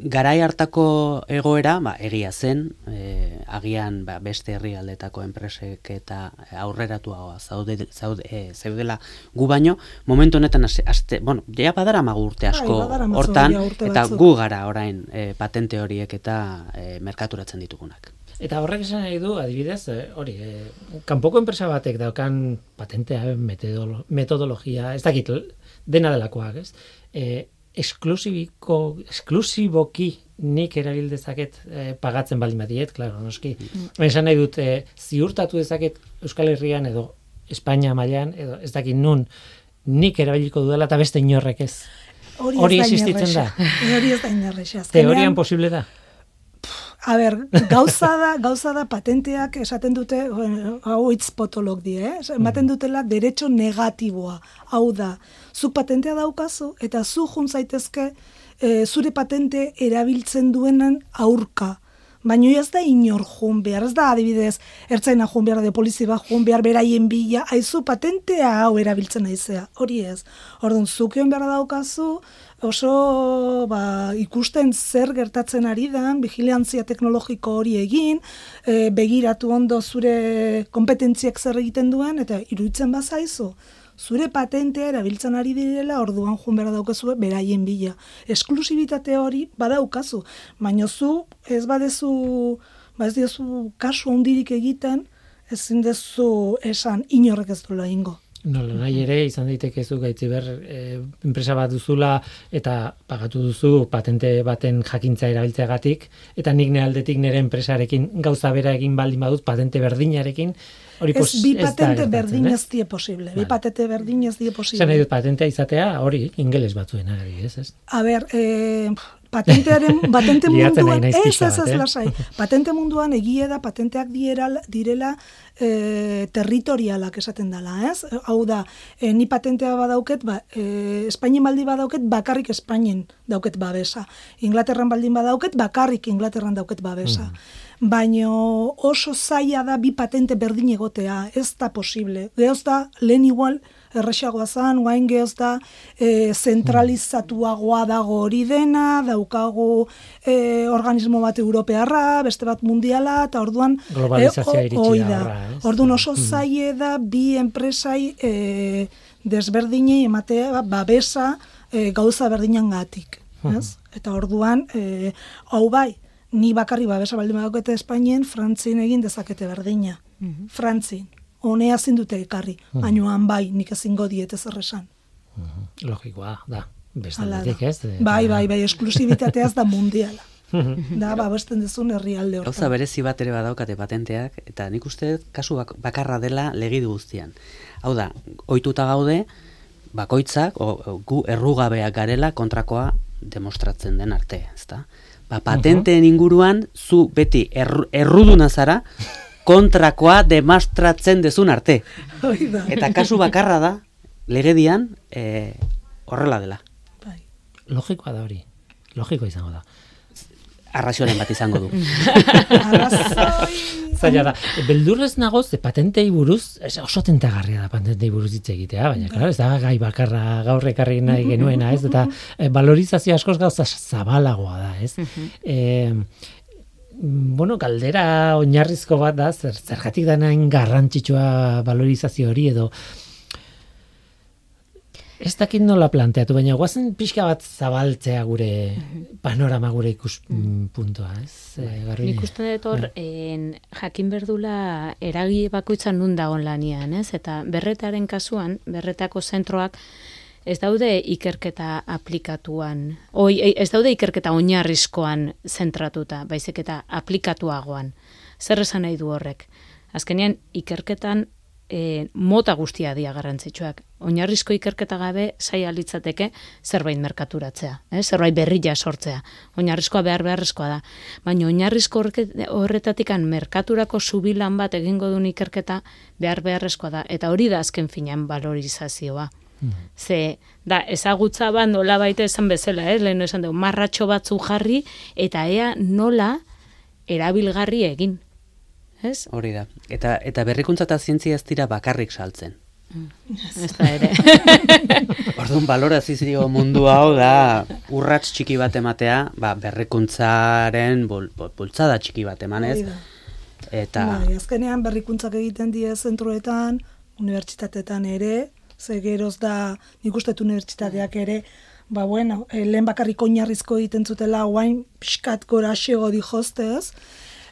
garai hartako egoera, ba, egia zen, e, agian ba, beste herrialdetako enpresek eta aurreratuagoa zaude, zaude, e, zeudela gu baino, momentu honetan aste, aste bueno, ja badara urte Bai, asko badaramatzu hortan, urte eta gu gara orain e, patente horiek eta e, merkaturatzen ditugunak. Eta horrek esan nahi du, adibidez, eh, hori, eh, kanpoko enpresa batek daukan patentea, metodolo, metodologia, ez dakit, dena delakoak, ez? Eh, esklusibiko, esklusiboki nik erabil dezaket eh, pagatzen baldin badiet, klaro, noski. Mm. Esan nahi dut, eh, ziurtatu dezaket Euskal Herrian edo Espainia mailan edo ez dakit nun nik erabiliko dudala eta beste inorrek ez. Hori, Hori da existitzen inerresa. <laughs> Hori ez da inerresa. Teorian posible da. A ber, gauza da, gauza da patenteak esaten dute, hau hitz potolog die, eh? Ematen dutela derecho negatiboa. Hau da, zuk patentea daukazu eta zu jun zaitezke e, zure patente erabiltzen duenan aurka. Baina ez da inor jun behar, ez da adibidez, ertzaina jun behar, de polizi bat jun behar, beraien bila, aizu patentea hau erabiltzen naizea, hori ez. Orduan, zukion behar daukazu, oso ba, ikusten zer gertatzen ari dan, vigilantzia teknologiko hori egin, e, begiratu ondo zure kompetentziak zer egiten duen, eta iruditzen bazaizu, zure patentea erabiltzen ari direla, orduan jun behar daukazu beraien bila. Esklusibitate hori badaukazu, baina zu ez badezu, ba ez diozu kasu handirik egiten, ezin dezu esan inorrek ez duela ingo. Nola nahi ere izan daiteke zu gaitzi ber e, enpresa bat duzula eta pagatu duzu patente baten jakintza erabiltzeagatik eta nik ne aldetik nire enpresarekin gauza bera egin baldin badut patente berdinarekin hori Ez pos, bi ez da patente berdin ez? die posible, bi patente berdin ez die nahi posible. dut patentea izatea hori ingeles batzuen ari, ez? ez? A ber, eh, patentearen, <laughs> patente munduan, ez, ez, ez, eh? lasai. Patente munduan egie da, patenteak direla, direla e, territorialak esaten dela, ez? Hau da, e, ni patentea badauket, ba, e, Espainien baldin badauket, bakarrik Espainien dauket babesa. Inglaterran baldin badauket, bakarrik Inglaterran dauket babesa. Baino oso zaila da bi patente berdin egotea, ez da posible. Geoz da, lehen igual, erresagoa zan, guain geoz da, e, zentralizatuagoa dago hori dena, daukagu e, organismo bat europearra, beste bat mundiala, eta orduan... Globalizazioa o- iritsi hoi da horra? Orduan oso zaie da bi enpresai e, desberdinei ematea ba, babesa e, gauza berdinan gatik. Ez? Eta orduan, e, hau bai, ni bakarri babesa baldin badaukete Espainien, Frantzin egin dezakete berdina. Frantzin. Honea ezin dute ekarri, baino han bai, nik ezingo diet ez erresan. Logikoa da. Beste Hala da. aldetik, ez? Eh, Bai, bai, bai, esklusibitateaz da mundiala. da, babesten dezun herrialde Gauza hortan. berezi bat ere badaukate patenteak, eta nik uste kasu bak- bakarra dela legidu guztian. Hau da, ohituta gaude, bakoitzak, o, gu errugabeak garela kontrakoa demostratzen den arte, ezta? Ba, patenteen inguruan, zu beti erru, erruduna zara, kontrakoa demostratzen dezun arte. Eta kasu bakarra da, legedian, e, horrela dela. Bai. Logikoa da hori. Logikoa izango da. Arrazioaren bat izango du. <laughs> Arrazoi... Zaila da. Beldurrez nago ze patentei buruz, oso tentagarria da patentei buruz hitz egitea, baina claro, ez da gai bakarra gaur ekarri nahi genuena, ez? Eta e, valorizazio askoz gauza zabalagoa da, ez? E, bueno, galdera oinarrizko bat da, zer, zergatik da nain garrantzitsua valorizazio hori edo Ez dakit nola planteatu, baina guazen pixka bat zabaltzea gure panorama gure ikuspuntua, ez? E, Garbiñe? Nik uste dut hor, en, jakin berdula eragi bakoitzan nun dagoen lanian, ez? Eta berretaren kasuan, berretako zentroak, ez daude ikerketa aplikatuan, oi, ez daude ikerketa oinarrizkoan zentratuta, baizik eta aplikatuagoan. Zer esan nahi du horrek? Azkenean, ikerketan e, mota guztia dia garrantzitsuak. Oinarrizko ikerketa gabe saia litzateke zerbait merkaturatzea, eh? zerbait berria sortzea. Oinarrizkoa behar beharrezkoa da. Baina oinarrizko horretatikan merkaturako subilan bat egingo duen ikerketa behar beharrezkoa da. Eta hori da azken finean valorizazioa. Ze, da, ezagutza bat nola baita esan bezala, eh? lehen esan dugu, marratxo batzu jarri, eta ea nola erabilgarri egin. Ez? Hori da. Eta, eta berrikuntza eta zientzia ez dira bakarrik saltzen. Ez da ere. <laughs> Orduan balorazio mundu hau da urrats txiki bat ematea, ba, berrikuntzaren bul, bul- bultzada txiki bat emanez. Eta Bai, azkenean berrikuntzak egiten die zentroetan, unibertsitateetan ere, ze geroz da, nik uste unibertsitateak ere, ba bueno, eh, lehen bakarrik oinarrizko egiten zutela, guain pixkat gora xego dijostez,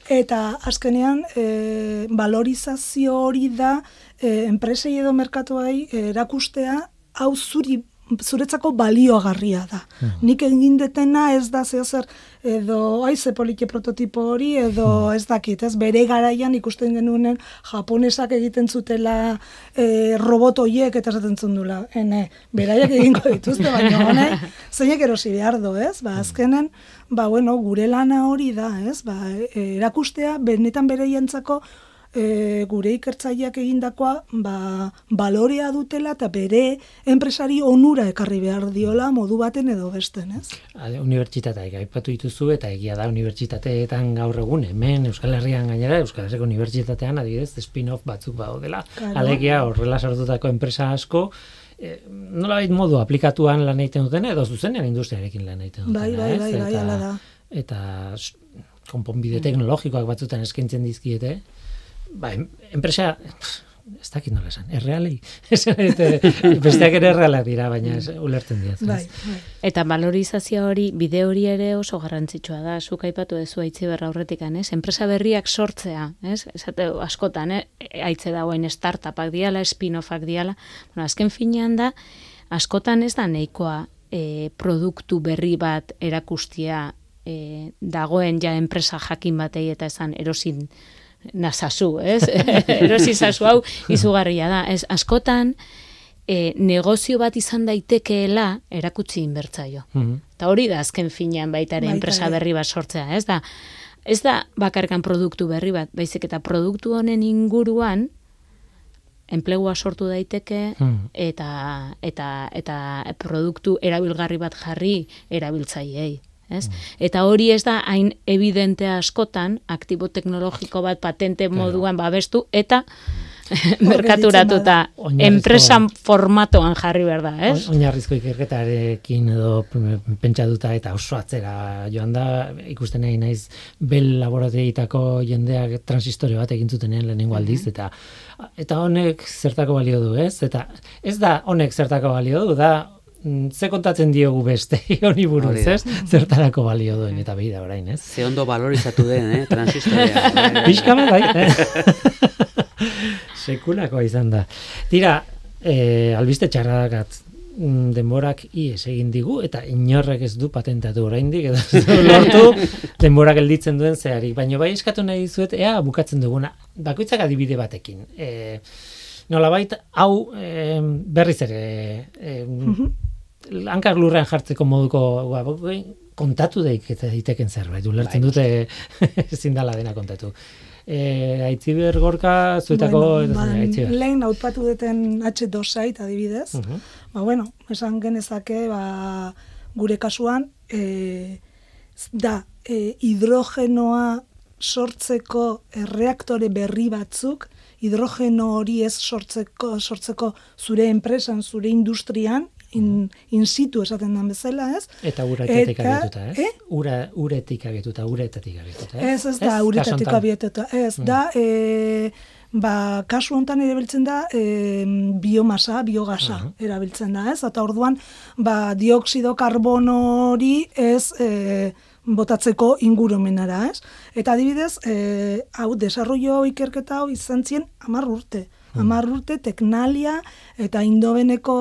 eta azkenean e, valorizazio hori da e, enpresei edo merkatuai eh, erakustea hau zuri zuretzako balioagarria da. Nik egin detena ez da zeozer edo aize polike prototipo hori edo ez dakit, ez bere garaian ikusten genuenen japonesak egiten zutela e, robot hoiek eta esaten zundula. Ene, beraiek egingo dituzte, baina honek zeinek erosi behar do, ez? Ba, azkenen, ba, bueno, gure lana hori da, ez? Ba, e, erakustea, benetan bereientzako e, gure ikertzaileak egindakoa ba, balorea dutela eta bere enpresari onura ekarri behar diola modu baten edo besten, ez? Unibertsitateak aipatu dituzu eta egia da unibertsitateetan gaur egun hemen Euskal Herrian gainera Euskal Herriko Unibertsitatean adibidez spin-off batzuk badaudela. Claro. Alegia horrela sortutako enpresa asko eh, nolabait modu aplikatuan lan egiten duten edo zuzenean industriarekin lan egiten duten. Bai, bai, bai, bai, hala da. Eta s- konponbide teknologikoak batzutan eskaintzen dizkiete. Ba, enpresa ez dakit nola esan, errealei. <laughs> Eta besteak ere errealak dira, baina ez, ulertzen diaz. Bai, bai. Eta valorizazio hori, bide hori ere oso garrantzitsua da, zuk aipatu dezu aitzi berra aurretikan, ez? Enpresa berriak sortzea, ez? Esate askotan, eh? aitze dagoen startupak diala, spin-offak diala. Bueno, azken finean da, askotan ez da nahikoa e, produktu berri bat erakustia e, dagoen ja enpresa jakin batei eta esan erosin nazazu, ez? <laughs> Erosi zazu hau izugarria da. Ez, askotan, e, negozio bat izan daitekeela erakutsi inbertzaio. Mhm. Eta hori da azken finean baita ere enpresa berri bat sortzea, ez da? Ez da bakarkan produktu berri bat, baizik eta produktu honen inguruan enplegua sortu daiteke Hmm. eta eta eta produktu erabilgarri bat jarri erabiltzaileei, ez? Eta hori ez da hain evidente askotan aktibo teknologiko bat patente moduan babestu eta <laughs> merkaturatuta enpresan formatoan jarri behar da, ez? Oin- Oinarrizko ikerketarekin edo p- pentsatuta eta oso atzera joan da, ikusten nahi naiz bel laborategietako jendeak transistore bat egin zutenean lehenengo aldiz, eta eta honek zertako balio du, ez? Eta ez da honek zertako balio du, da mm, ze kontatzen diogu beste <laughs> honi buruz, ez? Zertarako balio duen, eta behi da orain, ez? ze ondo valorizatu den, eh, transistorea. <laughs> Pixka bat, bai. <laughs> Sekulakoa izan da. Tira, eh, albiste txarradat mm, denborak ies egin digu eta inorrek ez du patentatu oraindik edo ez du lortu denborak gelditzen duen zeharik. Baina bai eskatu nahi dizuet, ea bukatzen duguna, bakoitzak adibide batekin. E, nolabait, hau e, berriz ere e, hankak lurrean jartzeko moduko ba, bai, kontatu daik eta daiteken zerbait, ulertzen Bai. dute <laughs> ezin dala dena kontatu. E, Aitziber gorka zuetako Bueno, ba, Aitziber. lehen autpatu duten H2 site adibidez, Mhm. ba, bueno, esan genezake, ba, gure kasuan, e, da, e, hidrogenoa sortzeko erreaktore berri batzuk, hidrogeno hori ez sortzeko, sortzeko zure enpresan, zure industrian, in, in situ esaten den bezala, ez? Eta uretetik agetuta, ez? eh? Ura, uretik agetuta, uretatik agetuta, ez? Ez, ez da, uretatik abietuta. Ez, da, e, ba, kasu hontan erabiltzen da e, biomasa, biogasa erabiltzen da, ez? Eta orduan, ba, dioksido karbono hori ez e, botatzeko ingurumenara, ez? Eta adibidez, e, hau, desarrollo ikerketa hau izan zien amar urte. Amar urte teknalia eta indobeneko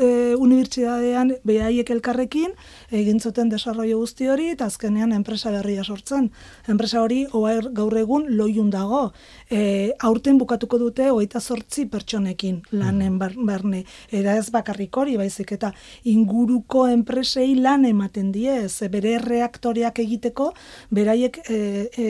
e, unibertsitatean behaiek elkarrekin egin zuten desarrollo guzti hori eta azkenean enpresa berria sortzen. Enpresa hori oair gaur egun loiun dago. E, aurten bukatuko dute hogeita zortzi pertsonekin lanen bar- barne. Eta ez bakarrik hori baizik eta inguruko enpresei lan ematen die, ze bere reaktoreak egiteko beraiek e, e,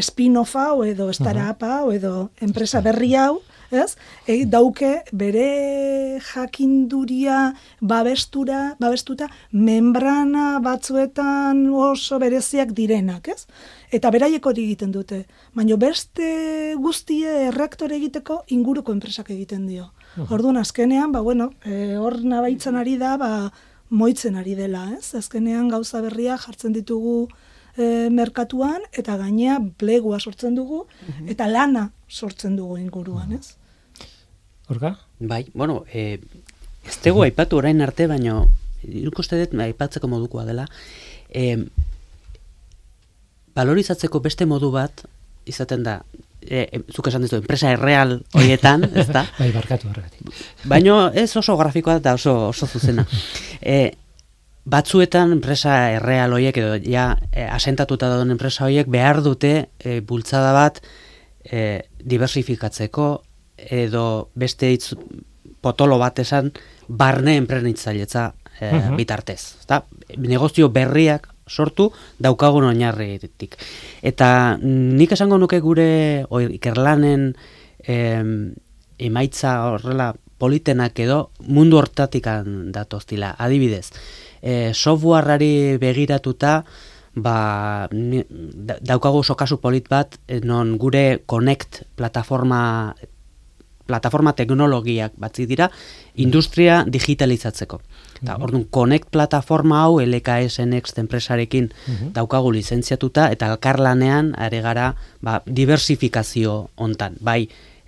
spin-off hau edo startup hau edo enpresa berri hau ez? E, dauke bere jakinduria babestura, babestuta membrana batzuetan oso bereziak direnak, ez? Eta beraiek hori egiten dute. Baina beste guztie erreaktore egiteko inguruko enpresak egiten dio. Orduan azkenean, ba bueno, e, hor nabaitzen ari da, ba moitzen ari dela, ez? Azkenean gauza berria jartzen ditugu e, merkatuan eta gainea plegua sortzen dugu eta lana sortzen dugu inguruan, ez? Orga? Bai, bueno, e, ez dugu aipatu orain arte, baino irukoste dut aipatzeko modukoa dela. E, valorizatzeko beste modu bat izaten da, e, e, zuk esan dizu, enpresa erreal hoietan, <laughs> ez da? Bai, barkatu horregatik. Baino ez oso grafikoa eta oso, oso zuzena. E, <laughs> batzuetan enpresa erreal hoiek edo ja e, asentatuta dauden enpresa hoiek behar dute e, bultzada bat e, diversifikatzeko edo beste hitz potolo bat esan barne enprenitzailetza e, Mhm. bitartez. Ezta? Negozio berriak sortu daukagun oinarritik. Eta nik esango nuke gure oi, ikerlanen em, emaitza horrela politenak edo mundu hortatikan datoztila. Adibidez, e, softwareari begiratuta ba, daukagu oso kasu polit bat eh, non gure Connect plataforma plataforma teknologiak batzi dira industria digitalizatzeko. Eta, orduan, Connect plataforma hau LKS Next enpresarekin daukagu lizentziatuta eta elkarlanean are gara ba, diversifikazio hontan, bai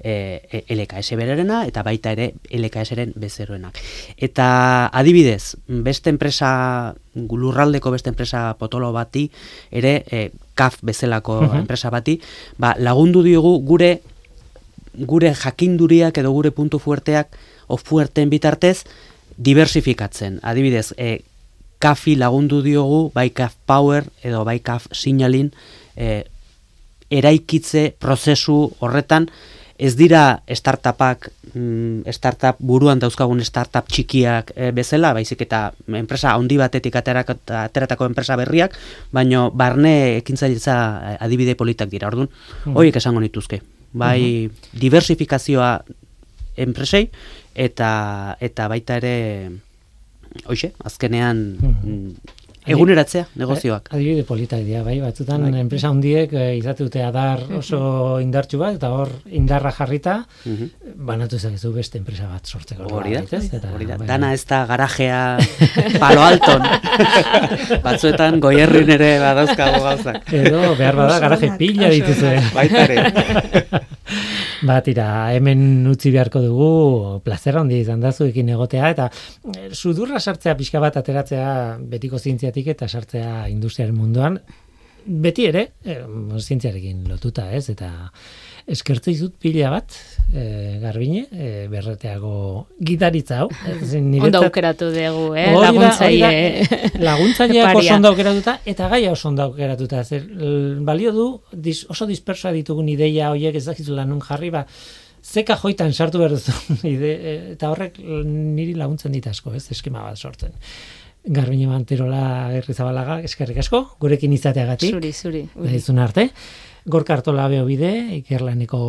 e, e, LKS bererena eta baita ere LKS-eren bezeroenak. Eta adibidez, beste enpresa, lurraldeko beste enpresa potolo bati, ere e, CAF bezalako enpresa bati, ba, lagundu diogu gure gure jakinduriak edo gure puntu fuerteak o fuerten bitartez diversifikatzen. Adibidez, e, kafi lagundu diogu, bai kaf power edo bai kaf signalin e, eraikitze prozesu horretan ez dira startupak, mm, startup buruan dauzkagun startup txikiak e, bezala, baizik eta enpresa handi batetik aterak- ateratako enpresa berriak, baino barne ekintzailetza eh, adibide politak dira. Orduan, horiek esango nituzke. Bai, diversifikazioa enpresei eta eta baita ere hoixe, azkenean mm, eguneratzea negozioak. Adibide politak dira, bai, batzutan enpresa hundiek e, izate adar oso indartsu bat, eta hor indarra jarrita, Mhm. banatu zakezu beste enpresa bat sortzeko. Hori da, hori da. bai, Dana ez da garajea <laughs> palo alton. Batzuetan goierrin ere badauzkago gauzak. Edo, behar bada, garaje pila dituzue. Baita ere. <laughs> Ba, tira, hemen utzi beharko dugu, plazera handi izan da zuekin egotea, eta eh, sudurra sartzea pixka bat ateratzea betiko zientziatik eta sartzea industriaren munduan, beti ere, eh, zientziarekin lotuta, ez, eta eskertu izut pila bat, eh, garbine, eh, berreteago gitaritza hau. <laughs> niretzat- Ondo aukeratu dugu, eh? Laguntzaile. paria. oso ondo aukeratuta eta gaia oso ondo aukeratuta. Zer, balio du dis, oso dispersoa ditugun ideia horiek ez dakizula nun jarri ba zeka joitan sartu behar duzu <laughs> e, eta horrek niri laguntzen dit asko, ez, eskema bat sortzen. Garbine Manterola Gerrizabalaga, eskerrik asko, gurekin izateagatik. Zuri, zuri. Daizun arte. Gorka Artola beho bide, ikerlaneko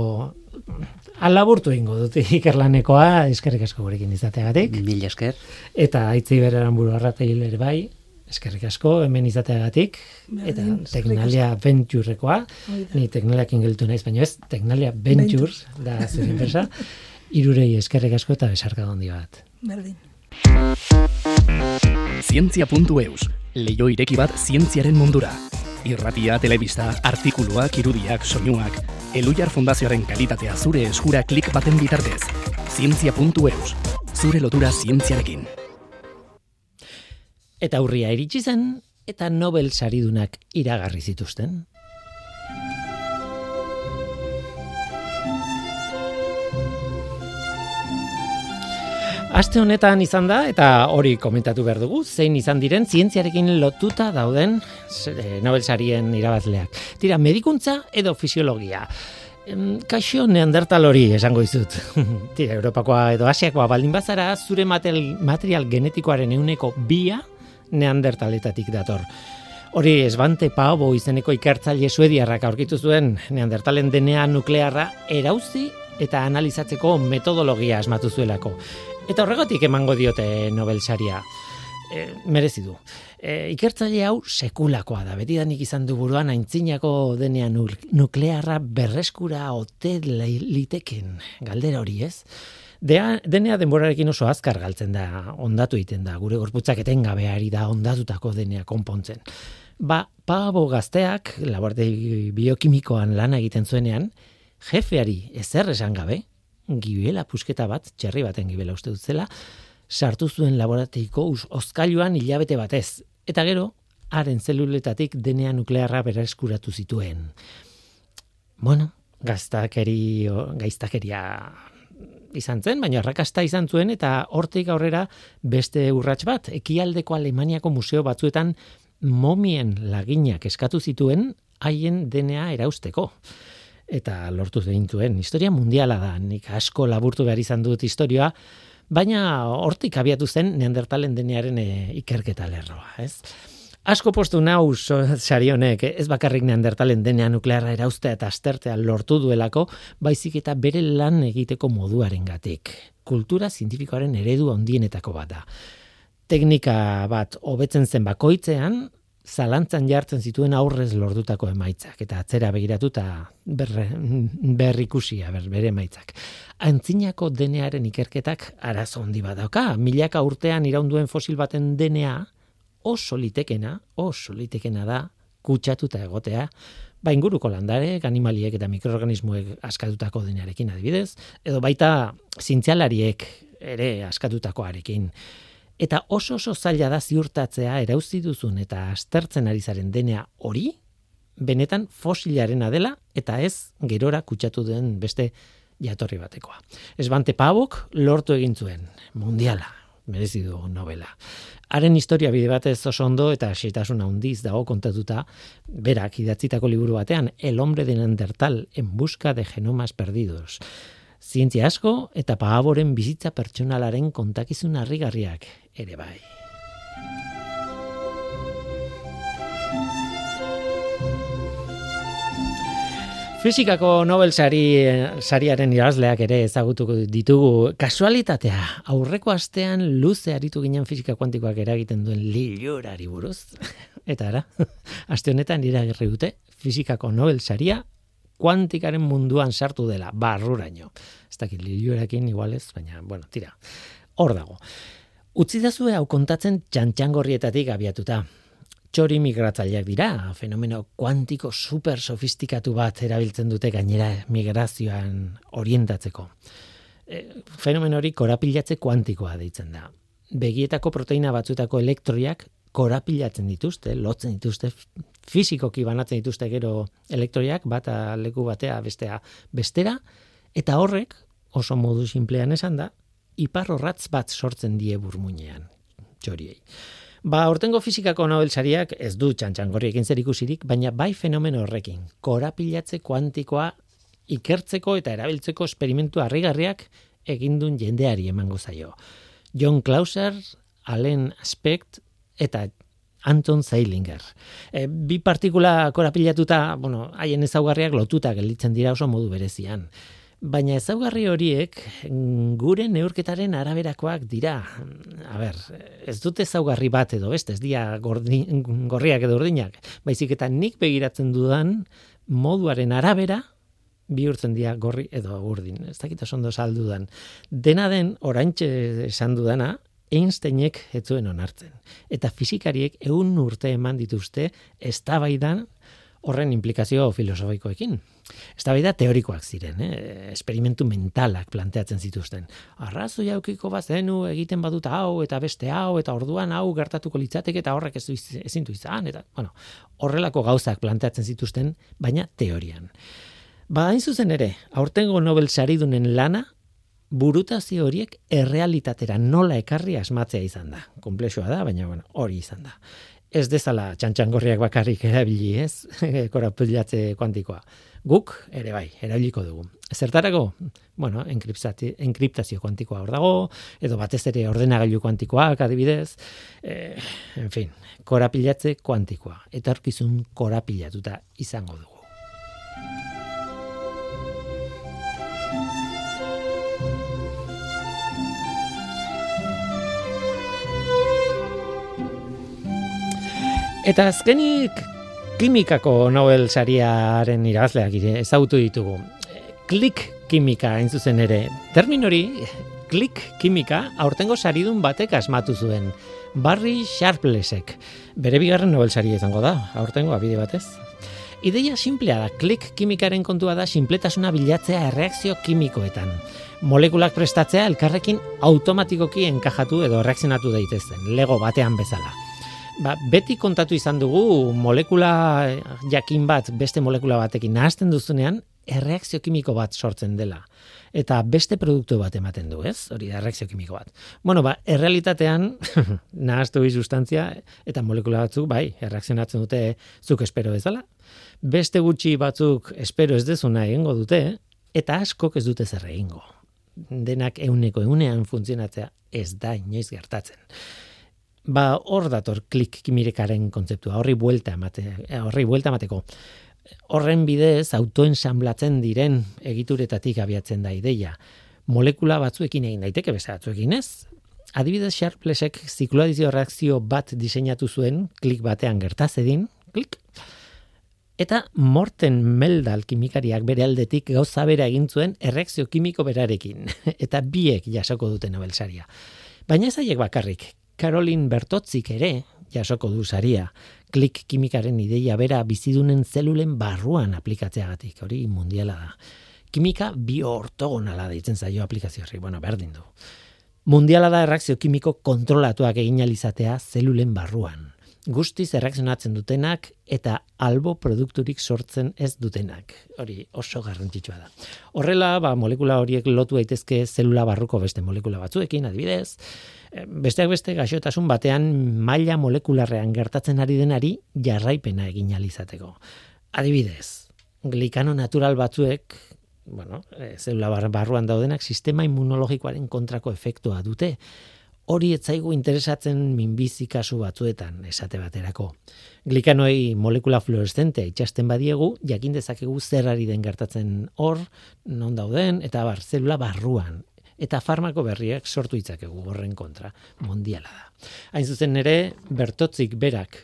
alaburtu ingo dut ikerlanekoa, eskerrik asko gurekin izateagatik. Mil esker. Eta aitzi bereran buru arrateil ere bai, eskerrik asko, hemen izateagatik, eta Teknalia Venturekoa, ni Teknaliakin geltu naiz, baina ez, Teknalia Ventures, da zure enpresa, irurei eskerrik asko eta besarka handi bat. Berdin. Zientzia.eus, leio ireki bat zientziaren mundura. Irratia, telebista, artikuluak, irudiak, soinuak, Elujar Fundazioaren kalitatea zure eskura klik baten bitartez. Zientzia.eus, zure lotura zientziarekin. Eta urria iritsi zen, eta Nobel saridunak iragarri zituzten. Aste honetan izan da, eta hori komentatu behar dugu, zein izan diren zientziarekin lotuta dauden eh, Nobel sarien irabazleak. Tira, medikuntza edo fisiologia. Kaixo neandertal hori esango izut. <laughs> Tira, Europakoa edo Asiakoa baldin bazara, zure material, material genetikoaren euneko bia neandertaletatik dator. Hori esbante Paavo izeneko ikertzaile suediarrak aurkitu zuen neandertalen DNA nuklearra erauzi eta analizatzeko metodologia asmatu zuelako. Eta horregatik emango diote Nobel saria. E, merezi du. E, ikertzaile hau sekulakoa da. Betidanik izan du buruan aintzinako denean nuklearra berreskura ote liteken galdera hori, ez? Dea, denea denborarekin oso azkar galtzen da, ondatu egiten da, gure gorputzak etengabeari da ondatutako denea konpontzen. Ba, pabo gazteak, laborte biokimikoan lana egiten zuenean, jefeari ezer esan gabe, gibela pusketa bat, txerri baten gibela uste dut zela, sartu zuen laborateiko oskailuan hilabete batez. Eta gero, haren zeluletatik denea nuklearra eskuratu zituen. Bueno, gaztakeri, gaiztakeria izan zen, baina arrakasta izan zuen eta hortik aurrera beste urrats bat, ekialdeko Alemaniako museo batzuetan momien laginak eskatu zituen haien denea erausteko eta lortu zeintuen. Historia mundiala da, nik asko laburtu behar izan dut historia, baina hortik abiatu zen neandertalen denearen e, ikerketa lerroa, ez? Asko postu nau sarionek, ez bakarrik neandertalen denea nuklearra erauztea eta astertea lortu duelako, baizik eta bere lan egiteko moduaren gatik. Kultura zientifikoaren eredu ondienetako bat da. Teknika bat hobetzen zen bakoitzean, zalantzan jartzen zituen aurrez lordutako emaitzak eta atzera begiratuta berre, berrikusia ber, bere emaitzak. Antzinako denearen ikerketak arazo handi badauka, milaka urtean iraunduen fosil baten denea oso litekena, oso litekena da kutsatuta egotea, ba inguruko landare, animaliek eta mikroorganismoek askatutako denearekin adibidez, edo baita zintzialariek ere askatutakoarekin. Eta oso oso zaila da ziurtatzea erauzi duzun eta aztertzen ari zaren denea hori, benetan fosilarena dela eta ez gerora kutsatu den beste jatorri batekoa. Ez bante pabok lortu egin zuen, mundiala, merezi du novela. Haren historia bide batez oso ondo eta xetasun handiz dago kontatuta, berak idatzitako liburu batean, El hombre de Neandertal en busca de genomas perdidos zientzia asko eta pagaboren bizitza pertsonalaren kontakizun harrigarriak ere bai. Fizikako Nobel sari, sariaren irazleak ere ezagutuko ditugu. Kasualitatea, aurreko astean luze aritu ginen fizika kuantikoak eragiten duen lilurari buruz. <laughs> Eta ara, <laughs> aste honetan iragerri dute fizikako Nobel saria kuantikaren munduan sartu dela, barruraino. Ez dakit, lilioerekin igualez, baina, bueno, tira, hor dago. Utsi dazue hau kontatzen txantxangorrietatik abiatuta. Txori migratzaileak dira, fenomeno kuantiko super sofistikatu bat erabiltzen dute gainera migrazioan orientatzeko. E, fenomeno hori korapilatze kuantikoa deitzen da. Begietako proteina batzuetako elektroiak korapilatzen dituzte, lotzen dituzte, fizikoki banatzen dituzte gero elektroiak, bata leku batea bestea bestera, eta horrek, oso modu simplean esan da, iparrorratz bat sortzen die burmuinean, txoriei. Ba, ortengo fizikako Nobel sariak ez du txantxangorri zer ikusirik, baina bai fenomeno horrekin, korapilatze kuantikoa ikertzeko eta erabiltzeko esperimentu harrigarriak egindun jendeari emango zaio. John Clauser, Allen Specht eta Anton Zeilinger. E, bi partikula korapilatuta, bueno, haien ezaugarriak lotuta gelditzen dira oso modu berezian. Baina ezaugarri horiek gure neurketaren araberakoak dira. A ber, ez dute ezaugarri bat edo beste, ez dira gorriak edo urdinak. Baizik eta nik begiratzen dudan moduaren arabera bihurtzen dira gorri edo urdin. Ez dakit oso saldudan. Dena den, oraintxe esan dudana, Einsteinek ez zuen onartzen. Eta fizikariek egun urte eman dituzte eztabaidan horren implikazio filosofikoekin. Eztabaida teorikoak ziren, eh? esperimentu mentalak planteatzen zituzten. Arrazo jaukiko bazenu egiten badut hau eta beste hau eta orduan hau gertatuko litzateke eta horrek ez ezin du izan eta bueno, horrelako gauzak planteatzen zituzten, baina teorian. Ba, hain zuzen ere, aurtengo Nobel saridunen lana burutazio horiek errealitatera nola ekarri asmatzea izan da. Komplexua da, baina bueno, hori izan da. Ez dezala txantxangorriak bakarrik erabili, ez? <laughs> Korapilatze kuantikoa. Guk ere bai, erabiliko dugu. Zertarako? Bueno, enkriptazio kuantikoa hor dago, edo batez ere ordenagailu kuantikoak adibidez. Eh, en fin, korapilatze kuantikoa. Etorkizun korapilatuta izango dugu. Eta azkenik kimikako Nobel sariaren irabazleak ire ezagutu ditugu. Klik kimika hain zuzen ere. Termin hori, klik kimika, aurtengo saridun batek asmatu zuen. Barry Sharplesek. Bere bigarren Nobel sari izango da, aurtengo abide batez. Ideia simplea da, klik kimikaren kontua da simpletasuna bilatzea erreakzio kimikoetan. Molekulak prestatzea elkarrekin automatikoki enkajatu edo reakzionatu daitezen, lego batean bezala. Ba, beti kontatu izan dugu molekula jakin bat beste molekula batekin nahazten duzunean, erreakzio kimiko bat sortzen dela. Eta beste produktu bat ematen du, ez? Hori da, erreakzio kimiko bat. Bueno, ba, errealitatean, <laughs> nahaztu bi sustantzia, eta molekula batzuk, bai, erreakzionatzen dute zuk espero bezala. Beste gutxi batzuk espero ez dezuna egingo dute, eta askok ez dute zer egingo. Denak euneko eunean funtzionatzea ez da inoiz gertatzen ba hor dator klik kimirekaren kontzeptua, horri buelta emate, eh, horri buelta emateko. Horren bidez autoensamblatzen diren egituretatik abiatzen da ideia. Molekula batzuekin egin daiteke beste batzuekin ez? Adibidez Sharplesek zikloadizio reakzio bat diseinatu zuen klik batean gertazedin, klik. Eta Morten Meldal kimikariak bere aldetik gauza bera egin zuen erreakzio kimiko berarekin <laughs> eta biek jasoko dute Nobelsaria. Baina ez haiek bakarrik, Caroline Bertotzik ere jasoko du saria. Klik kimikaren ideia bera bizidunen zelulen barruan aplikatzeagatik, hori mundiala da. Kimika bioortogonala deitzen zaio aplikazio horri, bueno, berdin du. Mundiala da erreakzio kimiko kontrolatuak egin alizatea zelulen barruan. Guztiz erreakzionatzen dutenak eta albo produkturik sortzen ez dutenak. Hori oso garrantzitsua da. Horrela, ba, molekula horiek lotu daitezke zelula barruko beste molekula batzuekin, adibidez, besteak beste gaixotasun batean maila molekularrean gertatzen ari denari jarraipena egin alizateko. Adibidez, glikano natural batzuek, bueno, e, zelula barruan daudenak sistema immunologikoaren kontrako efektua dute. Hori etzaigu interesatzen minbizi kasu batzuetan esate baterako. Glikanoei molekula fluorescente itxasten badiegu, jakin dezakegu zer ari den gertatzen hor, non dauden, eta bar, zelula barruan eta farmako berriak sortu itzakegu horren kontra mundiala da. Hain zuzen ere, bertotzik berak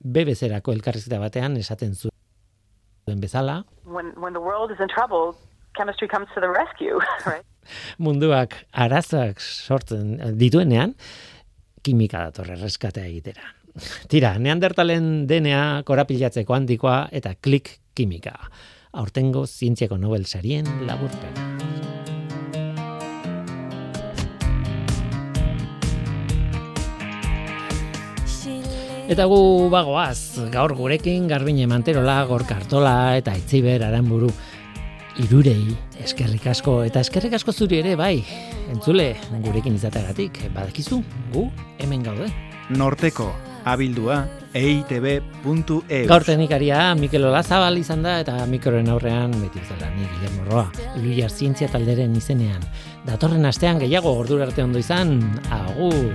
bebezerako elkarrizketa batean esaten zuen bezala. When, when the world is in trouble, chemistry comes to the rescue, <laughs> right? Munduak arazak sortzen dituenean, kimika datorre reskatea egitera. Tira, neandertalen DNA korapilatzeko handikoa eta klik kimika. Aurtengo zientziako Nobel sarien laburpena. Eta gu bagoaz, gaur gurekin garbine manterola, gor kartola eta itziber aranburu irurei. Eskerrik asko eta eskerrik asko zuri ere bai. Entzule gurekin izateagatik badakizu gu hemen gaude. Norteko abildua eitb.eu Gaur teknikaria Mikel Olazabal izan da eta mikroen aurrean beti zela ni Guillermo Roa. Luia Zientzia talderen izenean. Datorren astean gehiago ordura arte ondo izan. Agur